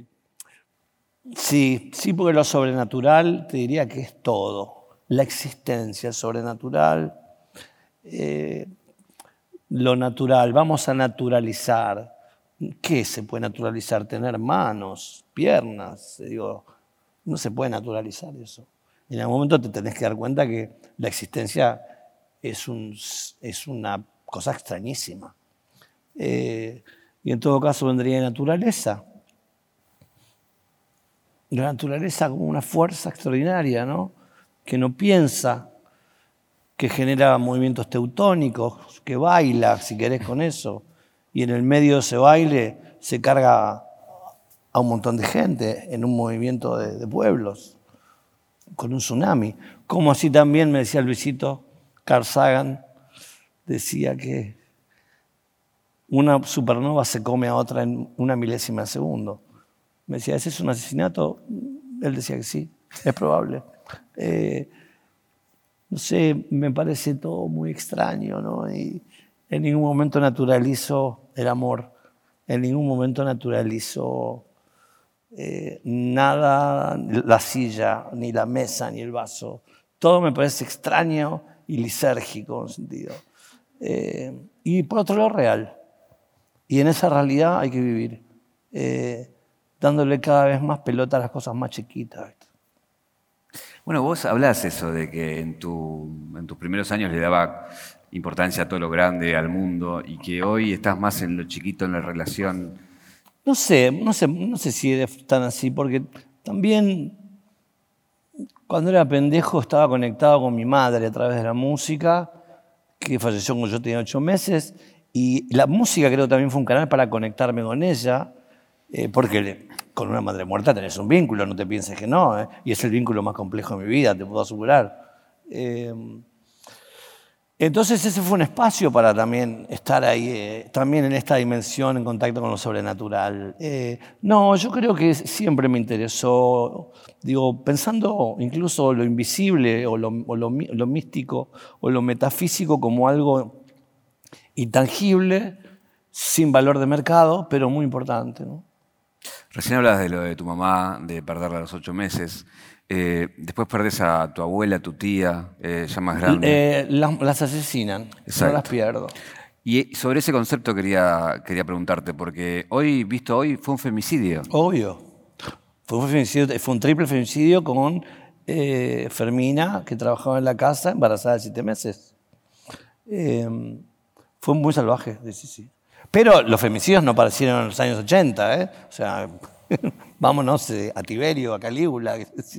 sí, sí, porque lo sobrenatural te diría que es todo. La existencia sobrenatural, eh, lo natural, vamos a naturalizar. ¿Qué se puede naturalizar? Tener manos, piernas. Digo, no se puede naturalizar eso. En algún momento te tenés que dar cuenta que la existencia es, un, es una cosa extrañísima. Eh, y en todo caso vendría de naturaleza. La naturaleza como una fuerza extraordinaria, ¿no? Que no piensa, que genera movimientos teutónicos, que baila, si querés, con eso. Y en el medio de ese baile se carga a un montón de gente en un movimiento de, pueblos, con un tsunami. Como así también me decía Luisito Carl decía que una supernova se come a otra en una milésima de segundo. Me decía, ¿ese es un asesinato? Él decía que sí, es probable. Eh, no sé, me parece todo muy extraño, ¿no? Y en ningún momento naturalizo el amor, en ningún momento naturalizo eh, nada, la silla, ni la mesa, ni el vaso. Todo me parece extraño y lisérgico en sentido. Eh, y por otro lado, real. Y en esa realidad hay que vivir, eh, dándole cada vez más pelota a las cosas más chiquitas. Bueno, vos hablás eso de que en, tu, en tus primeros años le daba importancia a todo lo grande, al mundo, y que hoy estás más en lo chiquito, en la relación. No sé, no sé, no sé si es tan así, porque también cuando era pendejo estaba conectado con mi madre a través de la música, que falleció cuando yo tenía ocho meses, y la música creo también fue un canal para conectarme con ella, eh, porque con una madre muerta tenés un vínculo, no te pienses que no, ¿eh? y es el vínculo más complejo de mi vida, te puedo asegurar. Eh, entonces ese fue un espacio para también estar ahí, eh, también en esta dimensión, en contacto con lo sobrenatural. Eh, no, yo creo que siempre me interesó, digo, pensando incluso lo invisible o lo, místico o lo metafísico como algo intangible, sin valor de mercado, pero muy importante. Recién hablas de lo de tu mamá, de perderla a los ocho meses. Eh, después perdés a tu abuela, a tu tía, eh, ya más grande. Eh, las, asesinan, no las pierdo. Y sobre ese concepto quería, quería preguntarte, porque hoy, visto hoy, fue un femicidio. Obvio. Fue un, femicidio, fue un triple femicidio con Fermina, que trabajaba en la casa, embarazada de siete meses. fue muy salvaje, sí, sí. Pero los femicidios no aparecieron en los años 80, ¿eh? O sea, vámonos eh, a Tiberio, a Calígula,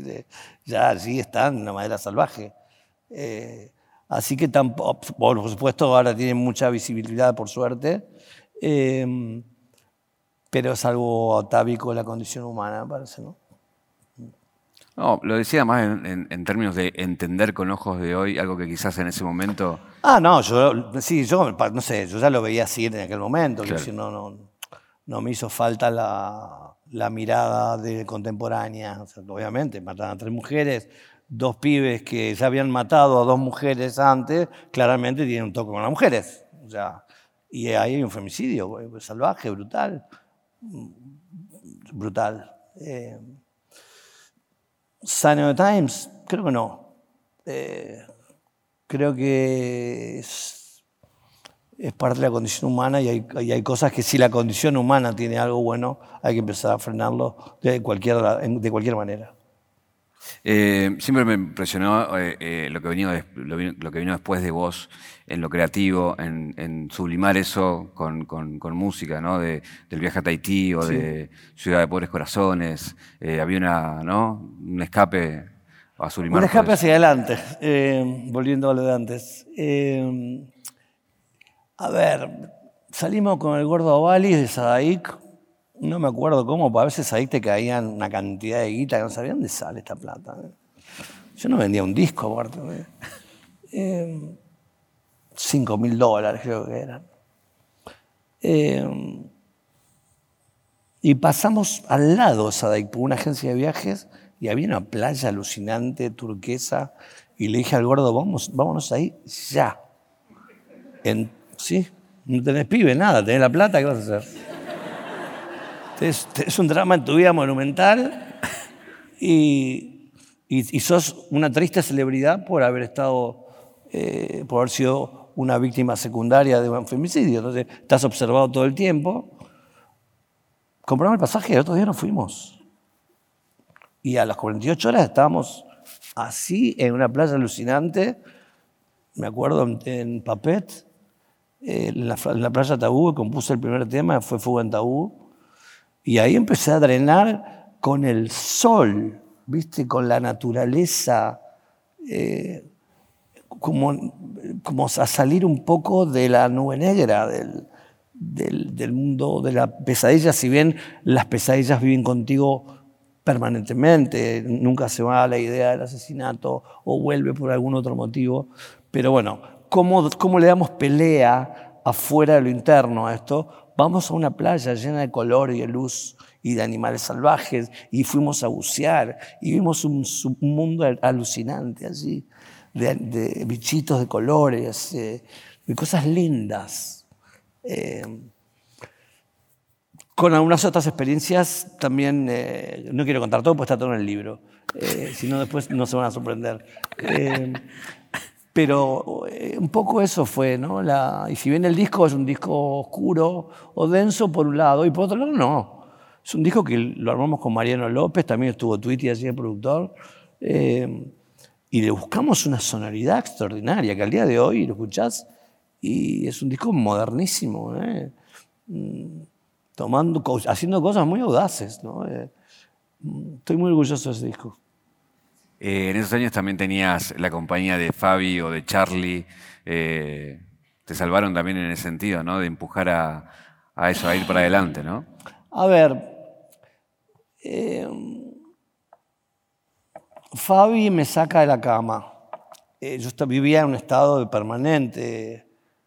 ya allí están en la madera salvaje. Eh, así que tampoco, por supuesto ahora tienen mucha visibilidad por suerte, eh, pero es algo atávico de la condición humana, parece, ¿no? No, lo decía más en, términos de entender con ojos de hoy algo que quizás en ese momento. Ah, no, yo sí, yo no sé, yo ya lo veía así en aquel momento, no, no, no me hizo falta la, la mirada de contemporánea. obviamente, mataron a tres mujeres, dos pibes que ya habían matado a dos mujeres antes, claramente tienen un toque con las mujeres. O sea, y ahí hay un femicidio salvaje, brutal. Brutal. Eh, The Times, creo que no. Eh, creo que es es parte de la condición humana y hay, cosas que si la condición humana tiene algo bueno, hay que empezar a frenarlo de cualquier, de cualquier manera. Eh, siempre me impresionó eh, eh, lo, que vino lo, que vino después de vos en lo creativo, en, sublimar eso con, música, ¿no? del viaje a Tahití o de Ciudad de Pobres Corazones. había una, ¿no? un escape a sublimar. Un escape hacia adelante, volviendo a lo de antes. A ver, salimos con el gordo Ovalis de Sadaic. No me acuerdo cómo, a veces Sadaic te caían una cantidad de guita que no sabía dónde sale esta plata. ¿eh? Yo no vendía un disco, aparte. ¿eh? eh cinco mil dólares creo que eran. Eh, y pasamos al lado de por una agencia de viajes y había una playa alucinante, turquesa, y le dije al gordo, vamos, vámonos ahí ya. ¿sí? No tenés pibe, nada, tenés la plata, ¿qué vas a hacer? Es un drama en tu vida monumental y, sos una triste celebridad por haber estado, eh, por haber sido una víctima secundaria de un femicidio. Entonces, estás observado todo el tiempo. Compramos el pasaje el otro día nos fuimos. Y a las 48 horas estábamos así en una playa alucinante, me acuerdo en Papet, en la, playa Tabú, compuse el primer tema, fue Fuga en Tabú, y ahí empecé a drenar con el sol, ¿viste? Con la naturaleza, eh, como, como a salir un poco de la nube negra, del, del, mundo de la pesadilla, si bien las pesadillas viven contigo permanentemente, nunca se va la idea del asesinato o vuelve por algún otro motivo, pero bueno, cómo, le damos pelea afuera de lo interno a esto. Vamos a una playa llena de color y de luz y de animales salvajes y fuimos a bucear y vimos un, mundo alucinante allí, de, bichitos de colores, eh, de cosas lindas. Eh, con algunas otras experiencias también, eh, no quiero contar todo, pues está todo en el libro, si no después no se van a sorprender. Pero eh, un poco eso fue, ¿no? Y si bien el disco es un disco oscuro o denso por un lado, y por otro lado no. Es un disco que lo armamos con Mariano López, también estuvo Twitty así de productor, eh, y le buscamos una sonoridad extraordinaria, que al día de hoy lo escuchás y es un disco modernísimo, ¿eh? Mm, Tomando, haciendo cosas muy audaces. ¿no? Mm, estoy muy orgulloso de ese disco. Eh, en esos años también tenías la compañía de Fabi o de Charlie. eh, te salvaron también en ese sentido, ¿no? De empujar a, eso, a ir para adelante, ¿no? A ver, eh, Fabi me saca de la cama. Yo vivía en un estado de permanente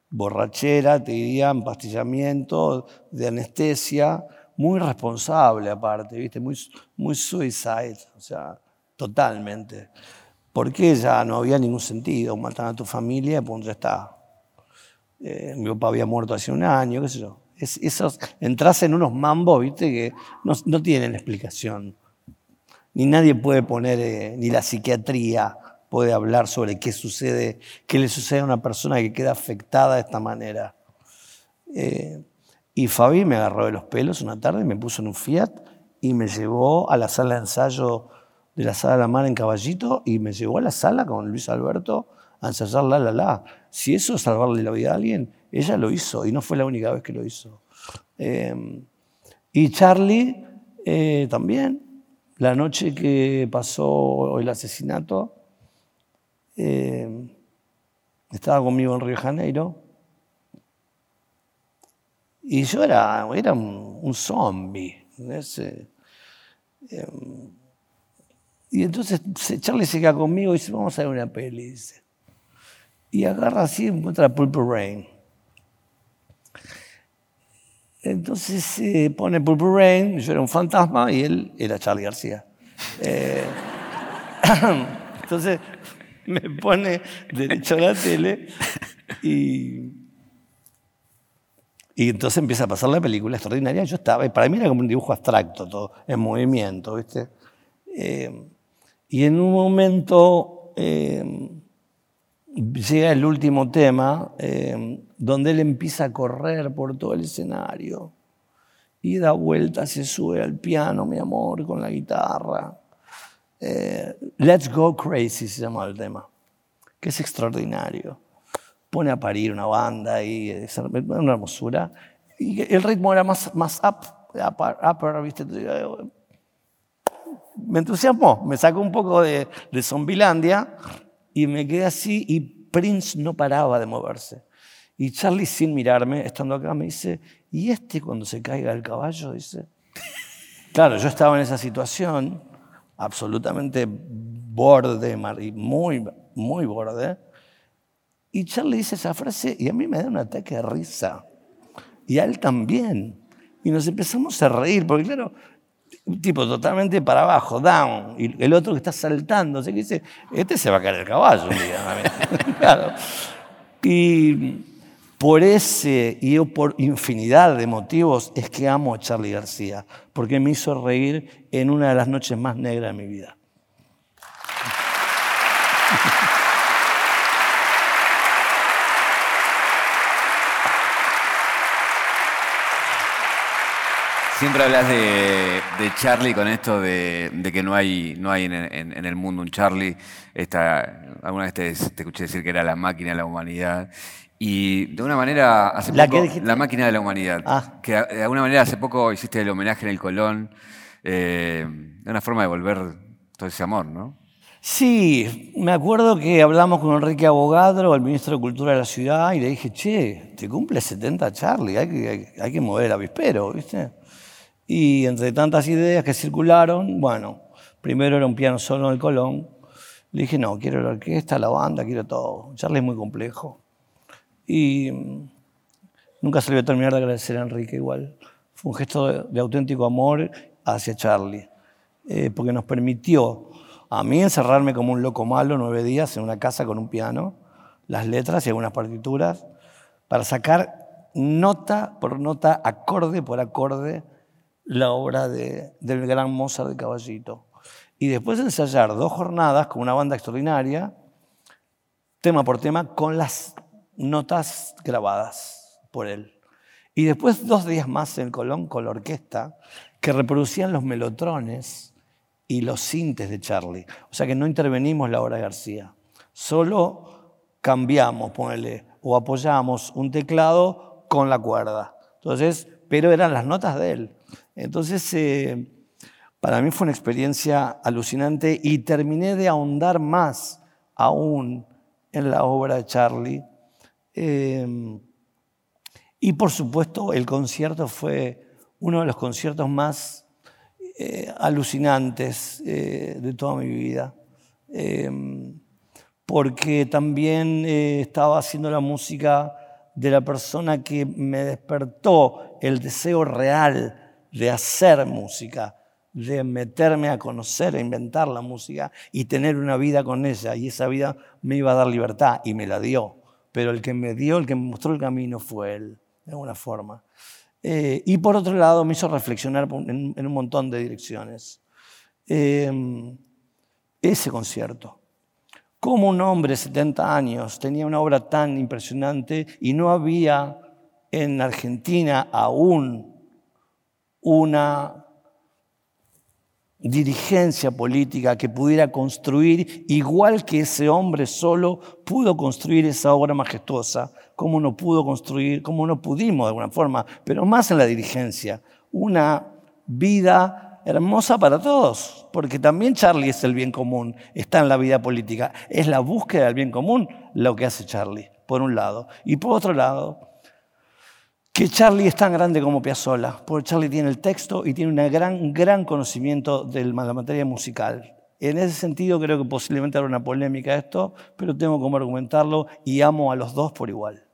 borrachera, te diría, empastillamiento, de anestesia, muy responsable aparte, ¿viste? Muy, muy suicide, o sea, totalmente. Porque ya no había ningún sentido, matan a tu familia, pues ya está. Eh, mi papá había muerto hace un año, qué sé yo. Es, esos, entras en unos mambos, viste, que no, no tienen explicación. Ni nadie puede poner, eh, ni la psiquiatría puede hablar sobre qué sucede, qué le sucede a una persona que queda afectada de esta manera. Eh, y Fabi me agarró de los pelos una tarde, me puso en un Fiat y me llevó a la sala de ensayo de la Sala la Mar en Caballito y me llevó a la sala con Luis Alberto a ensayar La La La. Si eso es salvarle la vida a alguien, ella lo hizo y no fue la única vez que lo hizo. Eh, y Charlie eh, también, la noche que pasó el asesinato, eh, estaba conmigo en Río Janeiro y yo era, era un, zombie. Y entonces Charlie se queda conmigo y dice, vamos a ver una peli, dice. Y agarra así y encuentra Purple Rain. Entonces eh, pone Purple Rain, yo era un fantasma y él era Charlie García. Eh, entonces me pone derecho a la tele y, y entonces empieza a pasar la película extraordinaria. Yo estaba, y para mí era como un dibujo abstracto, todo en movimiento, ¿viste? Eh, y en un momento eh, llega el último tema, eh, donde él empieza a correr por todo el escenario y da vueltas, se sube al piano, mi amor, con la guitarra. Eh, Let's Go Crazy se llama el tema, que es extraordinario. Pone a parir una banda y es una hermosura. Y el ritmo era más, más up, upper, upper, ¿viste? Me entusiasmó, me sacó un poco de, de Zombilandia y me quedé así y Prince no paraba de moverse. Y Charlie sin mirarme, estando acá, me dice, ¿y este cuando se caiga del caballo? Dice. Claro, yo estaba en esa situación, absolutamente borde, muy, muy borde. Y Charlie dice esa frase y a mí me da un ataque de risa. Y a él también. Y nos empezamos a reír, porque claro, un tipo totalmente para abajo, down, y el otro que está saltando, o que dice, este se va a caer el caballo un día. Claro. Y por ese y por infinidad de motivos es que amo a Charlie García, porque me hizo reír en una de las noches más negras de mi vida. Siempre hablas de, de Charlie con esto de, de que no hay, no hay en, en- en el mundo un Charlie. Esta, alguna vez te, te escuché decir que era la máquina de la humanidad. Y de una manera, hace ¿La poco, la máquina de la humanidad. Ah. Que de alguna manera hace poco hiciste el homenaje en el Colón. Eh, de una forma de volver todo ese amor, ¿no? Sí, me acuerdo que hablamos con Enrique Abogadro, el ministro de Cultura de la ciudad, y le dije, che, te cumple 70 Charlie, hay que, hay, hay que mover el avispero, ¿viste? Y entre tantas ideas que circularon, bueno, primero era un piano solo en el Colón, le dije, no, quiero la orquesta, la banda, quiero todo. Charlie es muy complejo. Y mm, nunca se le voy a terminar de agradecer a Enrique igual. Fue un gesto de, auténtico amor hacia Charlie, eh, porque nos permitió a mí encerrarme como un loco malo nueve días en una casa con un piano, las letras y algunas partituras, para sacar nota por nota, acorde por acorde, la obra de- del gran Mozart de Caballito. Y después ensayar dos jornadas con una banda extraordinaria, tema por tema, con las notas grabadas por él. Y después dos días más en Colón con la orquesta, que reproducían los melotrones y los sintes de Charlie. O sea que no intervenimos la obra de García. Solo cambiamos, ponele, o apoyamos un teclado con la cuerda. Entonces, pero eran las notas de él. Entonces, eh, para mí fue una experiencia alucinante y terminé de ahondar más aún en la obra de Charlie. Eh, y por supuesto el concierto fue uno de los conciertos más eh, alucinantes eh, de toda mi vida, porque también estaba haciendo la música de la persona que me despertó el deseo real de hacer música, de meterme a conocer, a inventar la música y tener una vida con ella. Y esa vida me iba a dar libertad y me la dio. Pero el que me dio, el que me mostró el camino fue él, de alguna forma. Eh, y por otro lado me hizo reflexionar en, un montón de direcciones. Em, ese concierto. Cómo un hombre de 70 años tenía una obra tan impresionante y no había en Argentina aún una dirigencia política que pudiera construir, igual que ese hombre solo pudo construir esa obra majestuosa, como no pudo construir, como no pudimos de alguna forma, pero más en la dirigencia, una vida hermosa para todos, porque también Charlie es el bien común, está en la vida política, es la búsqueda del bien común lo que hace Charlie, por un lado, y por otro lado, que Charlie es tan grande como Piazzolla, porque Charlie tiene el texto y tiene un gran, gran conocimiento de la materia musical. En ese sentido creo que posiblemente habrá una polémica esto, pero tengo como argumentarlo y amo a los dos por igual.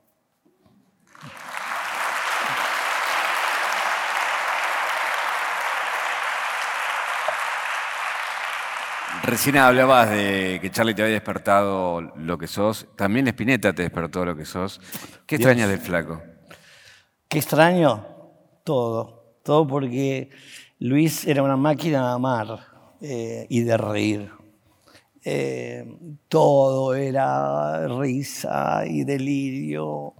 Recién hablabas de que Charlie te había despertado lo que sos. También Spinetta te despertó lo que sos. ¿Qué extrañas del flaco? ¿Qué extraño? Todo. Todo porque Luis era una máquina de amar eh, y de reír. Eh, todo era risa y delirio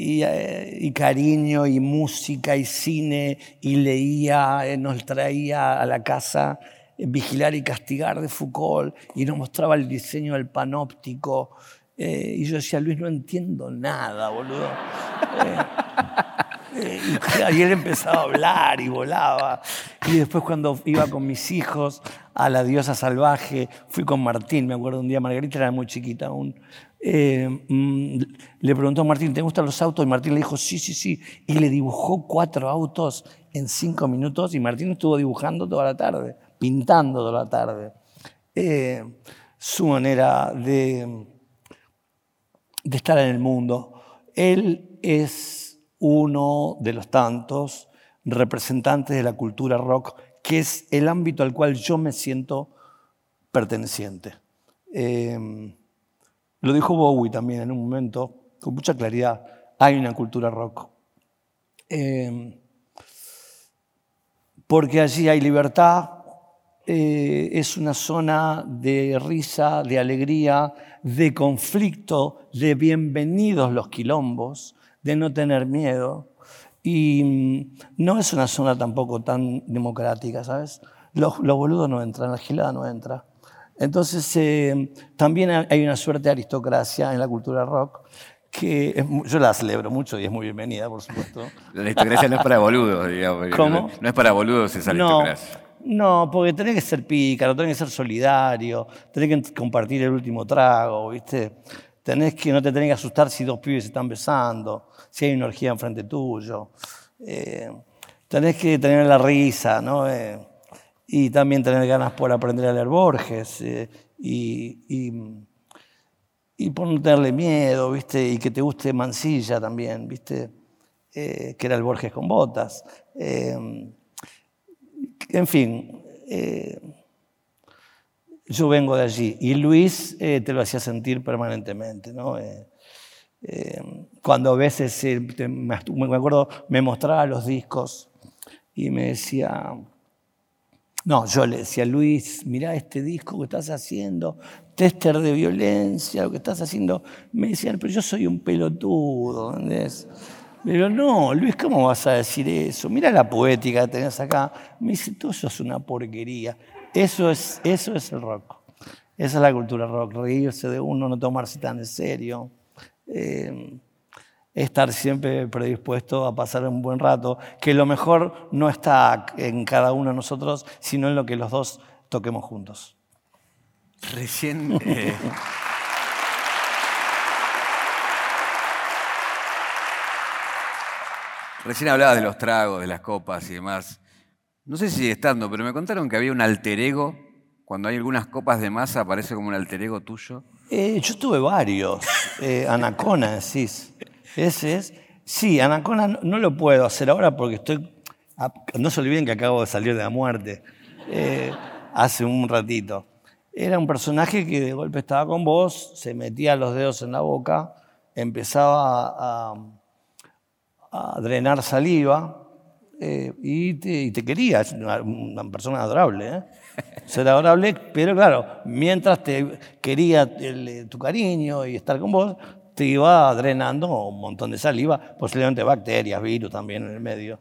eh, y, cariño y música y cine y leía, nos traía a la casa Vigilar y Castigar de Foucault y nos mostraba el diseño del panóptico. y yo decía, Luis, no entiendo nada, boludo. Y, él empezaba a hablar y volaba. Y después cuando iba con mis hijos a la diosa salvaje, fui con Martín, me acuerdo un día, Margarita era muy chiquita aún. Eh, mm, le preguntó a Martín, ¿te gustan los autos? Y Martín le dijo, sí, sí, sí. Y le dibujó cuatro autos en cinco minutos y Martín estuvo dibujando toda la tarde, pintando toda la tarde. Eh, su manera de, de estar en el mundo. Él es uno de los tantos representantes de la cultura rock, que es el ámbito al cual yo me siento perteneciente. Em, lo dijo Bowie también en un momento, con mucha claridad, hay una cultura rock. Em, porque allí hay libertad, eh, es una zona de risa, de alegría, de conflicto, de bienvenidos los quilombos, de no tener miedo. Y mm, no es una zona tampoco tan democrática, ¿sabes? Los, boludos no entran, la gilada no entra. Entonces, eh, también hay una suerte de aristocracia en la cultura rock que yo la celebro mucho y es muy bienvenida, por supuesto. La aristocracia no es para boludos, digamos. ¿Cómo? No, es para boludos esa aristocracia. No, porque tenés que ser pícaro, tenés que ser solidario, tenés que compartir el último trago, ¿viste? Tenés que, no te tenés que asustar si dos pibes se están besando, si hay una orgía enfrente tuyo. Eh, tenés que tener la risa, ¿no? Eh, y también tener ganas por aprender a leer Borges eh, y, por no tenerle miedo, ¿viste? Y que te guste Mansilla también, ¿viste? que era el Borges con botas. en fin yo vengo de allí. Y Luis te lo hacía sentir permanentemente, ¿no? Cuando a veces, me acuerdo, me mostraba los discos y me decía, no, yo le decía, Luis, mira este disco que estás haciendo, tester de violencia, lo que estás haciendo. Me decían, pero yo soy un pelotudo. Pero no, Luis, ¿cómo vas a decir eso? Mira la poética que tenés acá. Me dice, eso es una porquería. Eso es, eso es el rock. Esa es la cultura rock, reírse de uno, no tomarse tan en serio. Eh, estar siempre predispuesto a pasar un buen rato, que lo mejor no está en cada uno de nosotros, sino en lo que los dos toquemos juntos. Recién... eh, Recién hablabas de los tragos, de las copas y demás. No sé si sigue estando, pero me contaron que había un alter ego. Cuando hay algunas copas de masa aparece como un alter ego tuyo. Eh, yo tuve varios. Eh, Anacona, decís. Ese es. Sí, Anacona no, no lo puedo hacer ahora porque estoy. ah, No se olviden que acabo de salir de la muerte. Eh, hace un ratito. Era un personaje que de golpe estaba con vos, se metía los dedos en la boca, empezaba a, a drenar saliva eh, y, te, y te quería. Es una, una persona adorable. ¿eh? Ser adorable, pero claro, mientras te quería el- tu cariño y estar con vos, te iba drenando un montón de saliva, posiblemente bacterias, virus también en el medio.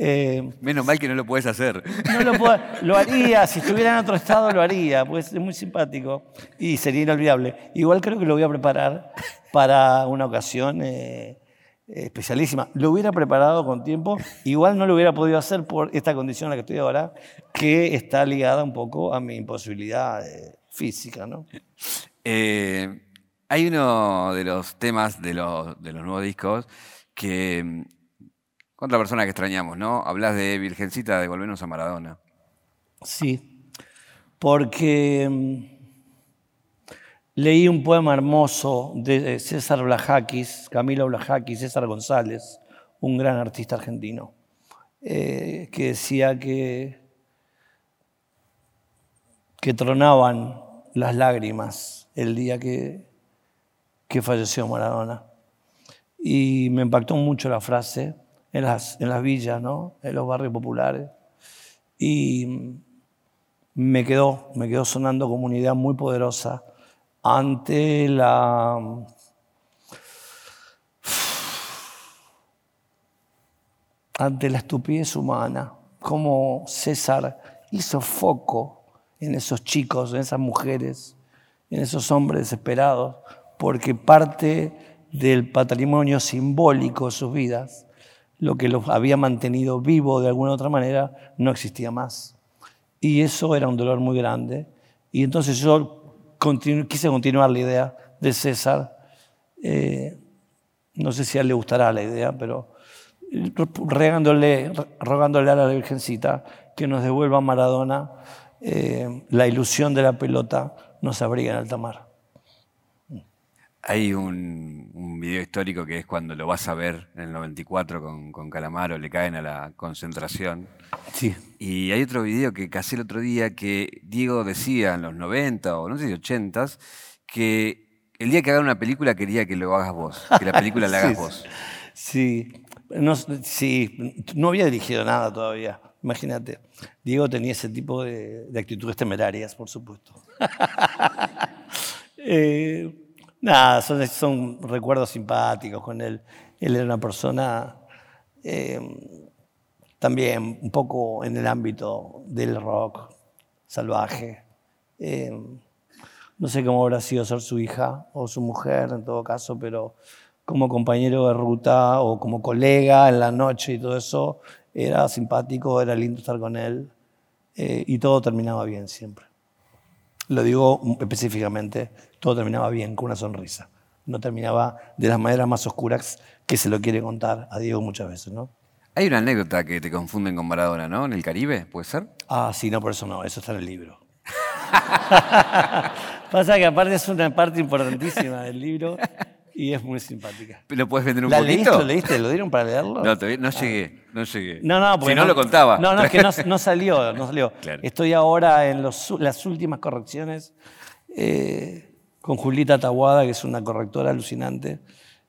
Eh, Menos mal que no lo puedes hacer. no lo, puedo- lo haría, si estuviera en otro estado lo haría, pues es muy simpático y sería inolvidable. Igual creo que lo voy a preparar para una ocasión eh, especialísima. Lo hubiera preparado con tiempo, igual no lo hubiera podido hacer por esta condición en la que estoy ahora, que está ligada un poco a mi imposibilidad eh, física, ¿no? Eh, hay uno de los temas de los, nuevos discos que. mm, Otra persona que extrañamos, ¿no? Hablas de Virgencita, de volvernos a Maradona. Sí, porque mm, leí un poema hermoso de César Blajakis, Camilo Blajakis, César González, un gran artista argentino, eh, que decía que, que tronaban las lágrimas el día que, que falleció Maradona. Y me impactó mucho la frase en las, en las villas, ¿no? en los barrios populares. Y me quedó, me quedó sonando como una idea muy poderosa ante la ante la estupidez humana, como César hizo foco en esos chicos, en esas mujeres, en esos hombres desesperados, porque parte del patrimonio simbólico de sus vidas, lo que los había mantenido vivo de alguna otra manera, no existía más. Y eso era un dolor muy grande. Y entonces yo quise continuar la idea de César. Eh, no sé si a él le gustará la idea, pero eh, regándole, rogándole a la Virgencita que nos devuelva a Maradona eh, la ilusión de la pelota nos abriga en alta mar. Hay un, un video histórico que es cuando lo vas a ver en el 94 con, con Calamaro, le caen a la concentración. Sí. Y hay otro video que casé el otro día que Diego decía en los 90 o no sé si 80 que el día que haga una película quería que lo hagas vos, que la película la hagas Sí, vos. Sí, no, sí, no había dirigido nada todavía, imagínate. Diego tenía ese tipo de, de actitudes temerarias, por supuesto. Eh, nada, son, recuerdos simpáticos con él. Él era una persona eh, también un poco en el ámbito del rock salvaje. Eh, no sé cómo habrá sido ser su hija o su mujer en todo caso, pero como compañero de ruta o como colega en la noche y todo eso, era simpático, era lindo estar con él eh, y todo terminaba bien siempre. Lo digo específicamente, todo terminaba bien, con una sonrisa. No terminaba de las maneras más oscuras que se lo quiere contar a Diego muchas veces, ¿no? Hay una anécdota que te confunden con Maradona, ¿no? En el Caribe, ¿puede ser? Ah, sí, no, por eso no, eso está en el libro. Pasa que aparte es una parte importantísima del libro y es muy simpática. ¿Lo puedes vender un ¿La poquito? leíste? ¿Lo leíste? ¿Lo dieron para leerlo? No, todavía no llegué, no llegué. No, no, porque si no, lo contaba. No, no, es que no, no salió, no salió. Claro. Estoy ahora en los, las últimas correcciones eh, con Julita Taguada, que es una correctora alucinante,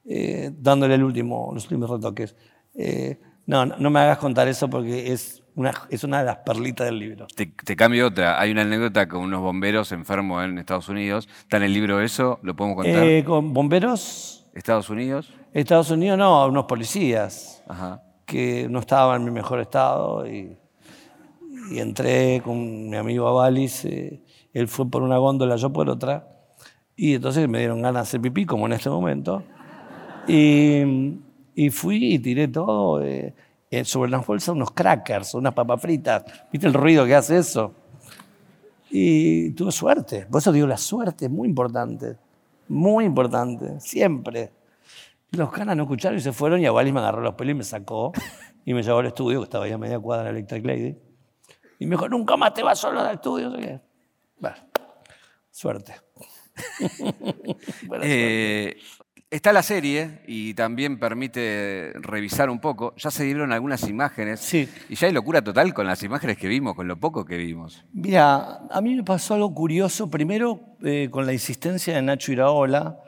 eh, dándole el último, los últimos retoques. Eh, no, no, me hagas contar eso porque es una, es una de las perlitas del libro. Te, te cambio otra. Hay una anécdota con unos bomberos enfermos en Estados Unidos. ¿Está en el libro eso? ¿Lo podemos contar? Eh, con bomberos, Estados Unidos. Estados Unidos, no, unos policías. Ajá. que no estaba en mi mejor estado y, y entré con mi amigo Avalis, él fue por una góndola, yo por otra, y entonces me dieron ganas de hacer pipí, como en este momento, Y, fui y tiré todo eh, eh, sobre las bolsas unos crackers, unas papas fritas. ¿Viste el ruido que hace eso? Y tuve suerte. Por eso digo, la suerte es muy importante. Muy importante. Siempre. Los canas no escucharon y se fueron y a Wally me agarró los pelos y me sacó y me llevó al estudio, que estaba ahí a media cuadra Electric Lady. Y me dijo, nunca más te vas solo al estudio. Suerte. eh, está la serie y también permite revisar un poco. Ya se dieron algunas imágenes. Sí. Y ya hay locura total con las imágenes que vimos, con lo poco que vimos. Mira, a mí me pasó algo curioso. Primero, eh, con la insistencia de Nacho Iraola,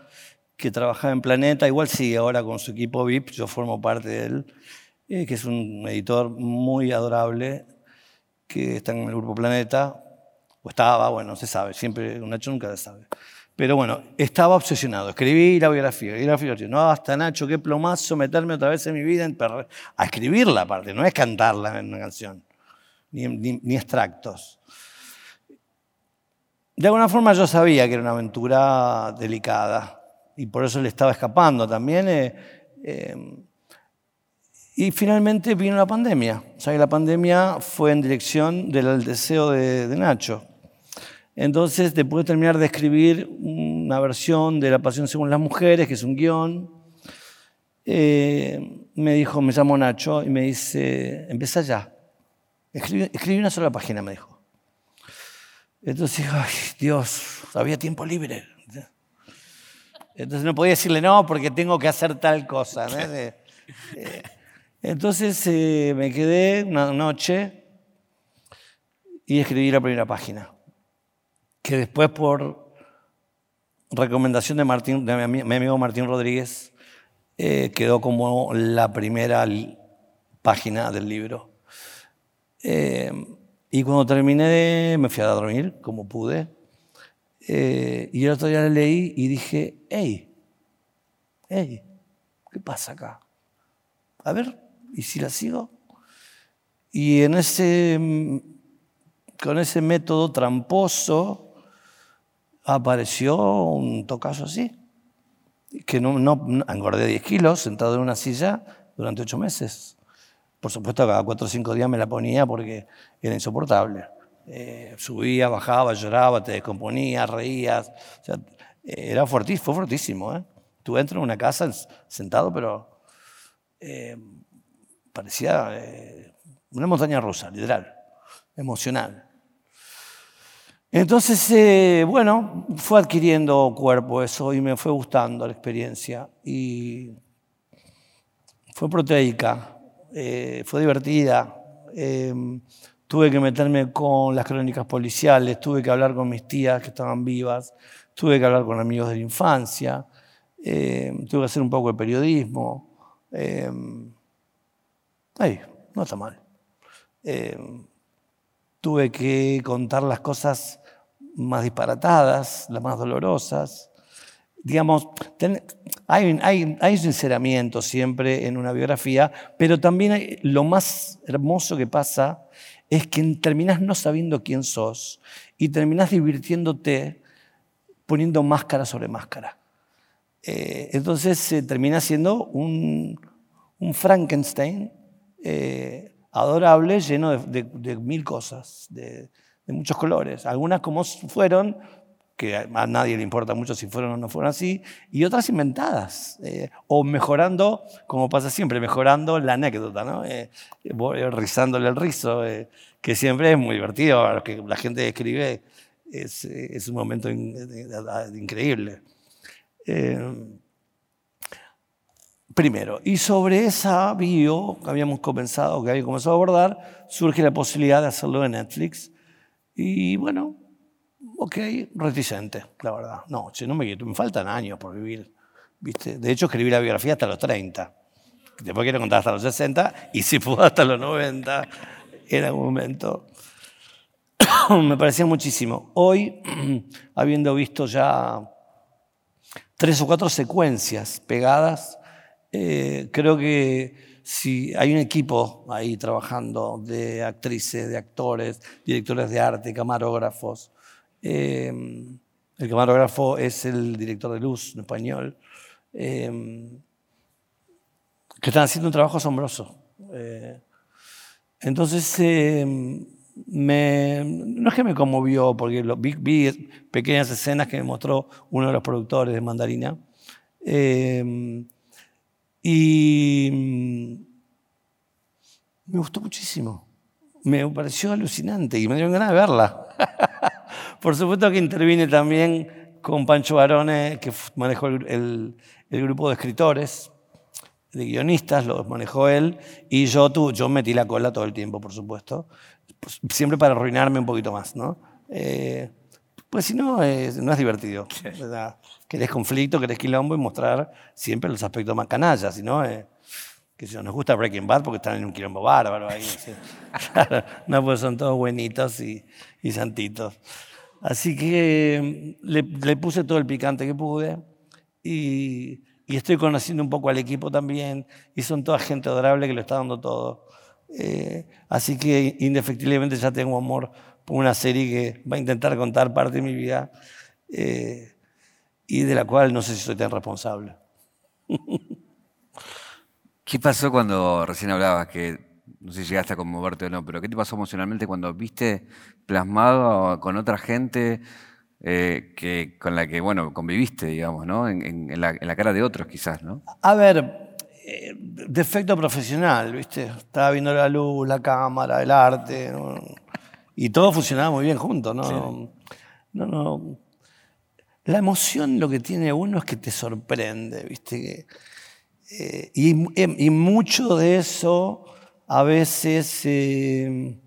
que trabajaba en Planeta, igual sigue ahora con su equipo VIP, yo formo parte de él, eh, que es un editor muy adorable, que está en el Grupo Planeta, o estaba, bueno, no se sabe, siempre, Nacho nunca se sabe. Pero bueno, estaba obsesionado, escribí la biografía, no, hasta Nacho, qué plomazo meterme otra vez en mi vida a escribirla aparte, no es cantarla en una canción, ni, ni extractos. De alguna forma yo sabía que era una aventura delicada y por eso le estaba escapando también. Eh, eh, y finalmente vino la pandemia. O sea, la pandemia fue en dirección del deseo de, Nacho. Entonces, después de terminar de escribir una versión de La Pasión según las Mujeres, que es un guion, eh, me dijo, me llamo Nacho, y me dice, empieza ya. Escribí, una sola página, me dijo. Entonces dije, ay, Dios, había tiempo libre. Entonces no podía decirle no porque tengo que hacer tal cosa. Eh, entonces eh, me quedé una noche y escribí la primera página, que después por recomendación de, Martín, de mi, amigo Martín Rodríguez eh, quedó como la primera página del libro. y cuando terminé me fui a dormir como pude eh, y el otro día la leí y dije, hey, hey, ¿qué pasa acá? A ver, ¿y si la sigo? Y en ese, con ese método tramposo apareció un tocazo así, que no, no, engordé 10 kilos sentado en una silla durante 8 meses. Por supuesto, cada 4 o 5 días me la ponía porque era insoportable. Eh, subía, bajaba, lloraba, te descomponía, reías. era fuertísimo, fue fortísimo. ¿eh? Tú entras en una casa sentado, pero eh, parecía eh, una montaña rusa, literal, emocional. Entonces, bueno, fue adquiriendo cuerpo eso y me fue gustando la experiencia. Y fue proteica, fue divertida. Tuve que meterme con las crónicas policiales, tuve que hablar con mis tías que estaban vivas, tuve que hablar con amigos de la infancia, eh, tuve que hacer un poco de periodismo. Eh, ay, no está mal. Eh, tuve que contar las cosas más disparatadas, las más dolorosas. Digamos, hay, hay, hay, sinceramiento siempre en una biografía, pero también lo más hermoso que pasa es que terminás no sabiendo quién sos y terminás divirtiéndote poniendo máscara sobre máscara. Eh, entonces se termina siendo un, Frankenstein eh, adorable, lleno de, mil cosas, de, muchos colores. Algunas como fueron, que a nadie le importa mucho si fueron o no fueron así, y otras inventadas, eh, o mejorando, como pasa siempre, mejorando la anécdota, ¿no? Eh, rizándole el rizo, eh, que siempre es muy divertido, que la gente escribe es, un momento increíble. primero, y sobre esa bio que habíamos comenzado, que había comenzado a abordar, surge la posibilidad de hacerlo en Netflix. Y bueno, ok, reticente, la verdad. No, no me, me faltan años por vivir. ¿viste? De hecho, escribí la biografía hasta los 30. Después quiero contar hasta los 60 y si puedo hasta los 90 en algún momento. me parecía muchísimo. Hoy, habiendo visto ya tres o cuatro secuencias pegadas, eh, creo que si hay un equipo ahí trabajando de actrices, de actores, directores de arte, camarógrafos, Em, el camarógrafo es el director de luz en español. Em, que están haciendo un trabajo asombroso. Eh, entonces, eh, me, no es que me conmovió, porque lo, vi, vi pequeñas escenas que me mostró uno de los productores de Mandarina. Y me gustó muchísimo. Me pareció alucinante y me dieron ganas de verla. Por supuesto que intervine también con Pancho Barone, que manejó el, grupo de escritores, de guionistas, lo manejó él, y yo, tú, yo metí la cola todo el tiempo, por supuesto, pues, siempre para arruinarme un poquito más, ¿no? Eh, pues si no, no es divertido. ¿verdad? Querés conflicto, querés quilombo y mostrar siempre los aspectos más canallas, si no, eh, que si nos gusta Breaking Bad porque están en un quilombo bárbaro ahí. no, pues son todos buenitos y, y santitos. Así que mm, le, le, puse todo el picante que pude y, y, estoy conociendo un poco al equipo también y son toda gente adorable que lo está dando todo. Eh, así que indefectiblemente ya tengo amor una serie que va a intentar contar parte de mi vida eh, y de la cual no sé si soy tan responsable. ¿Qué pasó cuando recién hablabas que no sé si llegaste a conmoverte o no, pero ¿qué te pasó emocionalmente cuando viste plasmado con otra gente eh, que, con la que, bueno, conviviste, digamos, ¿no? En, la, en, la, cara de otros quizás, ¿no? A ver, eh, defecto profesional, ¿viste? Estaba viendo la luz, la cámara, el arte, y todo funcionaba muy bien juntos, ¿no? No, no. La emoción lo que tiene uno es que te sorprende, ¿viste? Eh, y, y, mucho de eso a veces, eh,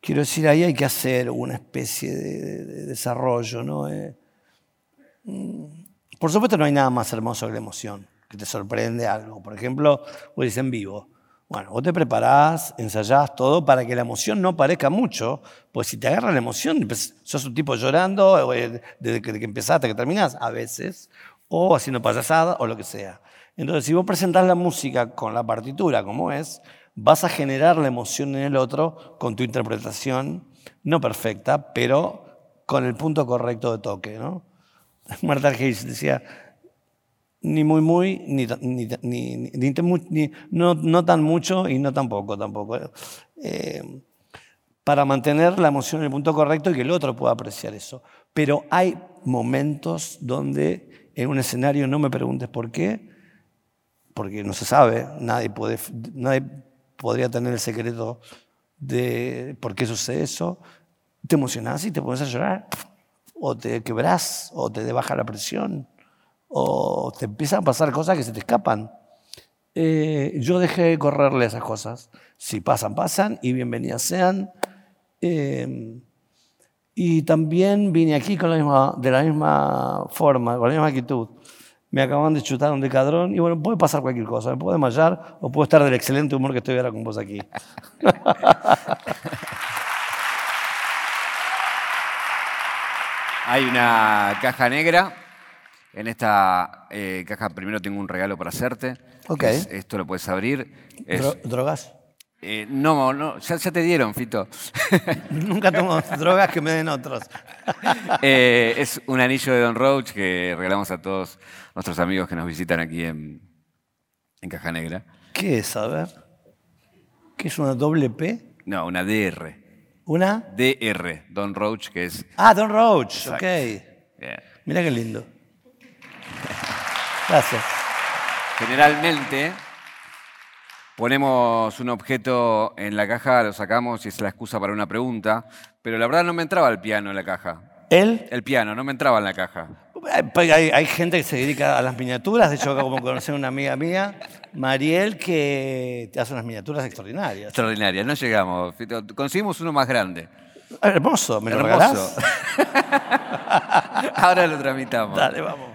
quiero decir, ahí hay que hacer una especie de, de desarrollo, ¿no? Mm, por supuesto no hay nada más hermoso que la emoción, que te sorprende algo. Por ejemplo, vos dices en vivo. Bueno, vos te preparás, ensayás todo para que la emoción no parezca mucho, pues si te agarra la emoción, pues, sos un tipo llorando eh, desde que empezaste hasta que terminás, a veces, o haciendo payasada o lo que sea. Entonces, si vos presentás la música con la partitura como es, vas a generar la emoción en el otro con tu interpretación, no perfecta, pero con el punto correcto de toque, ¿no? Marta Hayes decía, ni muy muy, ni, ni, ni, no, no, tan mucho y no tan poco tampoco. Eh, para mantener la emoción en el punto correcto y que el otro pueda apreciar eso. Pero hay momentos donde en un escenario no me preguntes por qué, porque no se sabe, nadie, puede, nadie podría tener el secreto de por qué sucede eso. Te emocionas y te pones a llorar o te quebras, o te baja la presión, o te empiezan a pasar cosas que se te escapan. Eh, yo dejé de correrle esas cosas. Si pasan, pasan y bienvenidas sean. Eh, y también vine aquí con la misma, de la misma forma, con la misma actitud. Me acaban de chutar un decadrón y bueno, puede pasar cualquier cosa. Me puedo desmayar o puedo estar del excelente humor que estoy ahora con vos aquí. Hay una caja negra. En esta eh, caja primero tengo un regalo para hacerte. Ok. esto lo puedes abrir. ¿Drogas? Eh, no, no, ya, te dieron, Fito. Nunca tomo drogas que me den otros. Eh, es un anillo de Don Roach que regalamos a todos nuestros amigos que nos visitan aquí en, en Caja Negra. ¿Qué es? A ver. ¿Qué es una doble P? No, una DR. ¿Una? DR, Don Roach, que es... Ah, Don Roach, ok. Mira qué lindo. Gracias. Generalmente ponemos un objeto en la caja, lo sacamos y es la excusa para una pregunta, pero la verdad no me entraba el piano en la caja. ¿El? El piano, no me entraba en la caja. Hay, gente que se dedica a las miniaturas, de hecho, como conocer una amiga mía, Mariel, que hace unas miniaturas extraordinarias. Extraordinarias, no llegamos. Conseguimos uno más grande. Hermoso, ¿me lo Hermoso. Ahora lo tramitamos. Dale, vamos.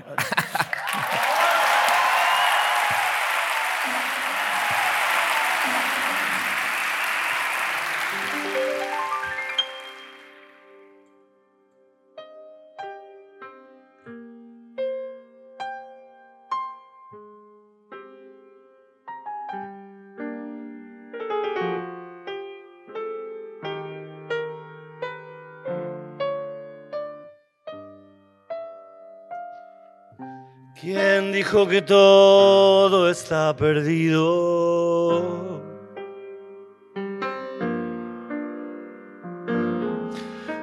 Dijo que todo está perdido?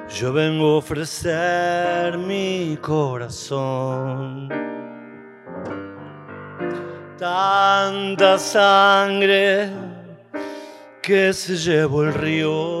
Yo vengo a ofrecer mi corazón. Tanta sangre que se llevó el río.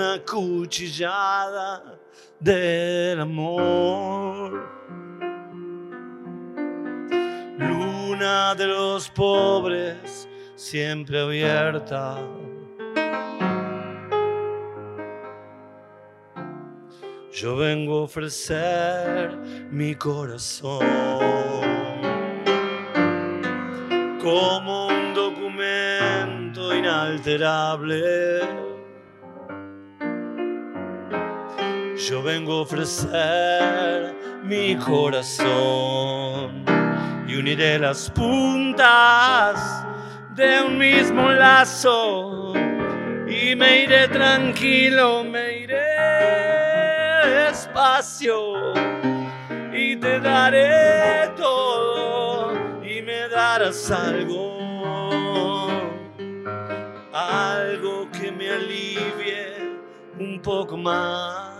una cuchillada del amor. Luna de los pobres, siempre abierta. Yo vengo a ofrecer mi corazón como un documento inalterable Yo vengo a ofrecer mi corazón y uniré las puntas de un mismo lazo y me iré tranquilo, me iré despacio y te daré todo y me darás algo, algo que me alivie un poco más.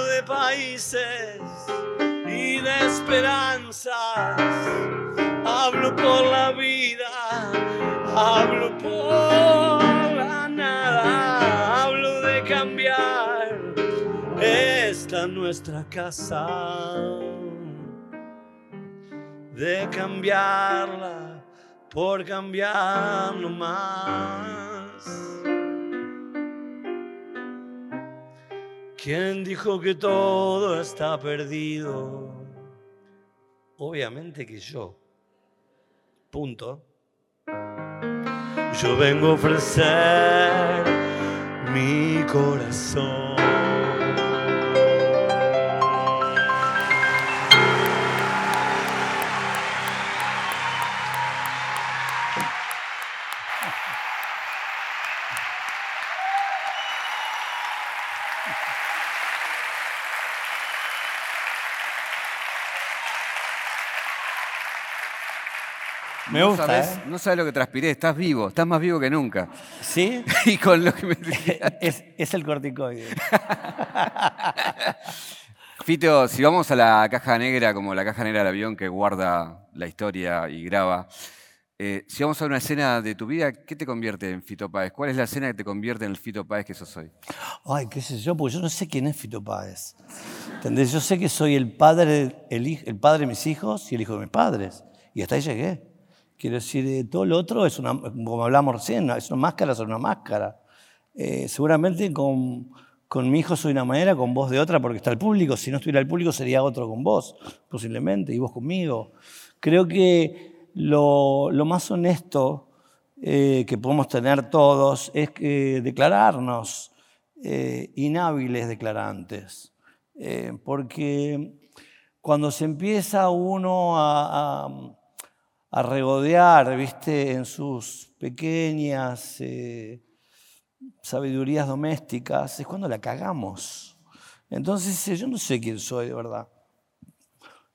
de países y de esperanzas. Hablo por la vida, hablo por la nada, hablo de cambiar esta nuestra casa, de cambiarla por cambiar más. ¿Quién dijo que todo está perdido? Obviamente que yo. Punto. Yo vengo a ofrecer mi corazón. Me no gusta, sabes, ¿eh? No sabes lo que transpiré, estás vivo, estás más vivo que nunca. ¿Sí? y con lo que me es, es el corticoide. Fito, si vamos a la caja negra, como la caja negra del avión que guarda la historia y graba, eh, si vamos a una escena de tu vida, ¿qué te convierte en Fito Páez? ¿Cuál es la escena que te convierte en el Fito Páez que sos hoy? Ay, qué sé yo, porque yo no sé quién es Fito Páez. ¿Entendés? Yo sé que soy el padre, el, el padre de mis hijos y el hijo de mis padres. Y hasta ahí llegué. Quiero decir, eh, todo lo otro es una, como hablamos recién, es una máscara sobre una máscara. Eh, seguramente con, con mi hijo soy una manera, con vos de otra, porque está el público. Si no estuviera el público sería otro con vos, posiblemente, y vos conmigo. Creo que lo, lo más honesto eh, que podemos tener todos es declararnos eh, inhábiles declarantes. Porque cuando se empieza uno a- a regodear, ¿viste? En sus pequeñas eh, sabidurías domésticas, es cuando la cagamos. Entonces, eh, yo no sé quién soy de verdad.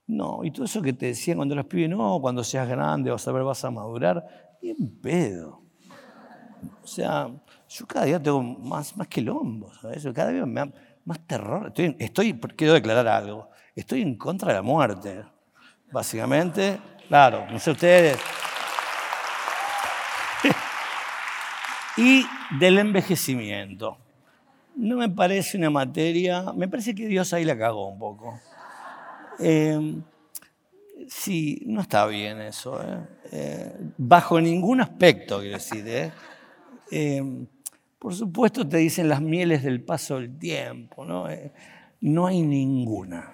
No, y todo eso que te decían cuando eras pibe, no, cuando seas grande vas a ver, vas a madurar, y en pedo. O sea, yo cada día tengo más, más quilombo, ¿sabes? Cada día me da más terror. Estoy, quiero declarar algo, estoy en contra de la muerte, básicamente. Claro, no sé ustedes. y del envejecimiento. No me parece una materia, me parece que Dios ahí la cagó un poco. Eh, sí, no está bien eso. ¿eh? Eh, bajo ningún aspecto, quiero decir. por supuesto te dicen las mieles del paso del tiempo, ¿no? no hay ninguna.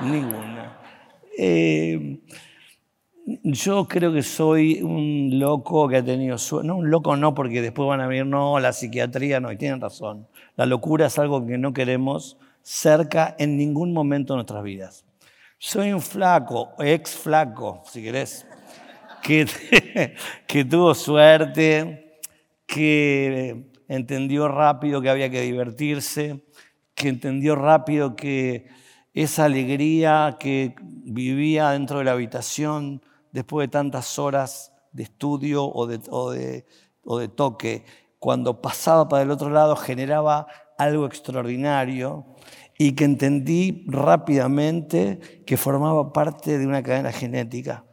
Ninguna. Yo creo que soy un loco que ha tenido suerte. No, un loco no, porque después van a venir, no, la psiquiatría no, y tienen razón. La locura es algo que no queremos cerca en ningún momento de nuestras vidas. Soy un flaco, ex flaco, si querés, que, que tuvo suerte, que entendió rápido que había que divertirse, que entendió rápido que esa alegría que vivía dentro de la habitación después de tantas horas de estudio o de, toque, cuando pasaba para el otro lado generaba algo extraordinario y que entendí rápidamente que formaba parte de una cadena genética.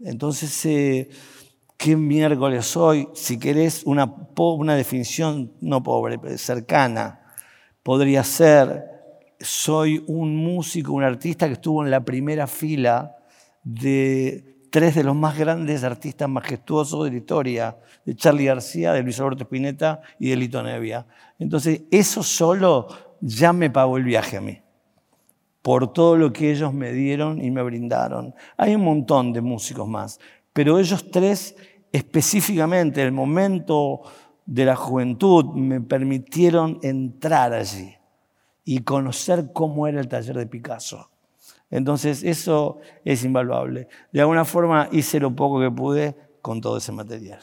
Entonces, eh, ¿qué miércoles soy? Si querés una, una definición, no pobre, cercana, podría ser, soy un músico, un artista que estuvo en la primera fila de tres de los más grandes artistas majestuosos de la historia, de Charlie García, de Luis Alberto Spinetta y de Lito Nevia. Entonces, eso solo ya me pagó el viaje a mí, por todo lo que ellos me dieron y me brindaron. Hay un montón de músicos más, pero ellos tres específicamente, en el momento de la juventud, me permitieron entrar allí y conocer cómo era el taller de Picasso entonces eso es invaluable. De alguna forma hice lo poco que pude con todo ese material.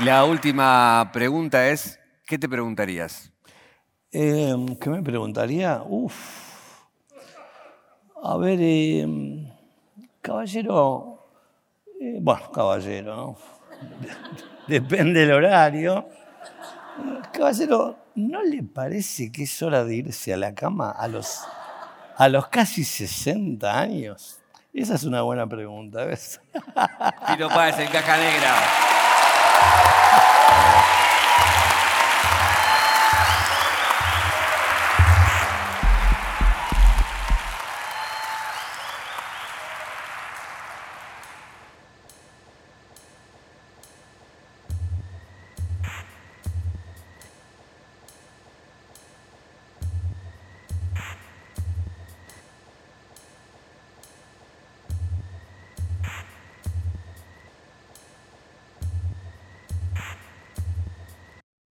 Y la última pregunta es, ¿qué te preguntarías? Em, ¿Qué me preguntaría? Uf. A ver, em, caballero, eh, bueno, caballero, ¿no? Depende del horario. Caballero, ¿no le parece que es hora de irse a la cama a los, a los casi 60 años? Esa es una buena pregunta, ¿ves? Tiro Páez en caja negra.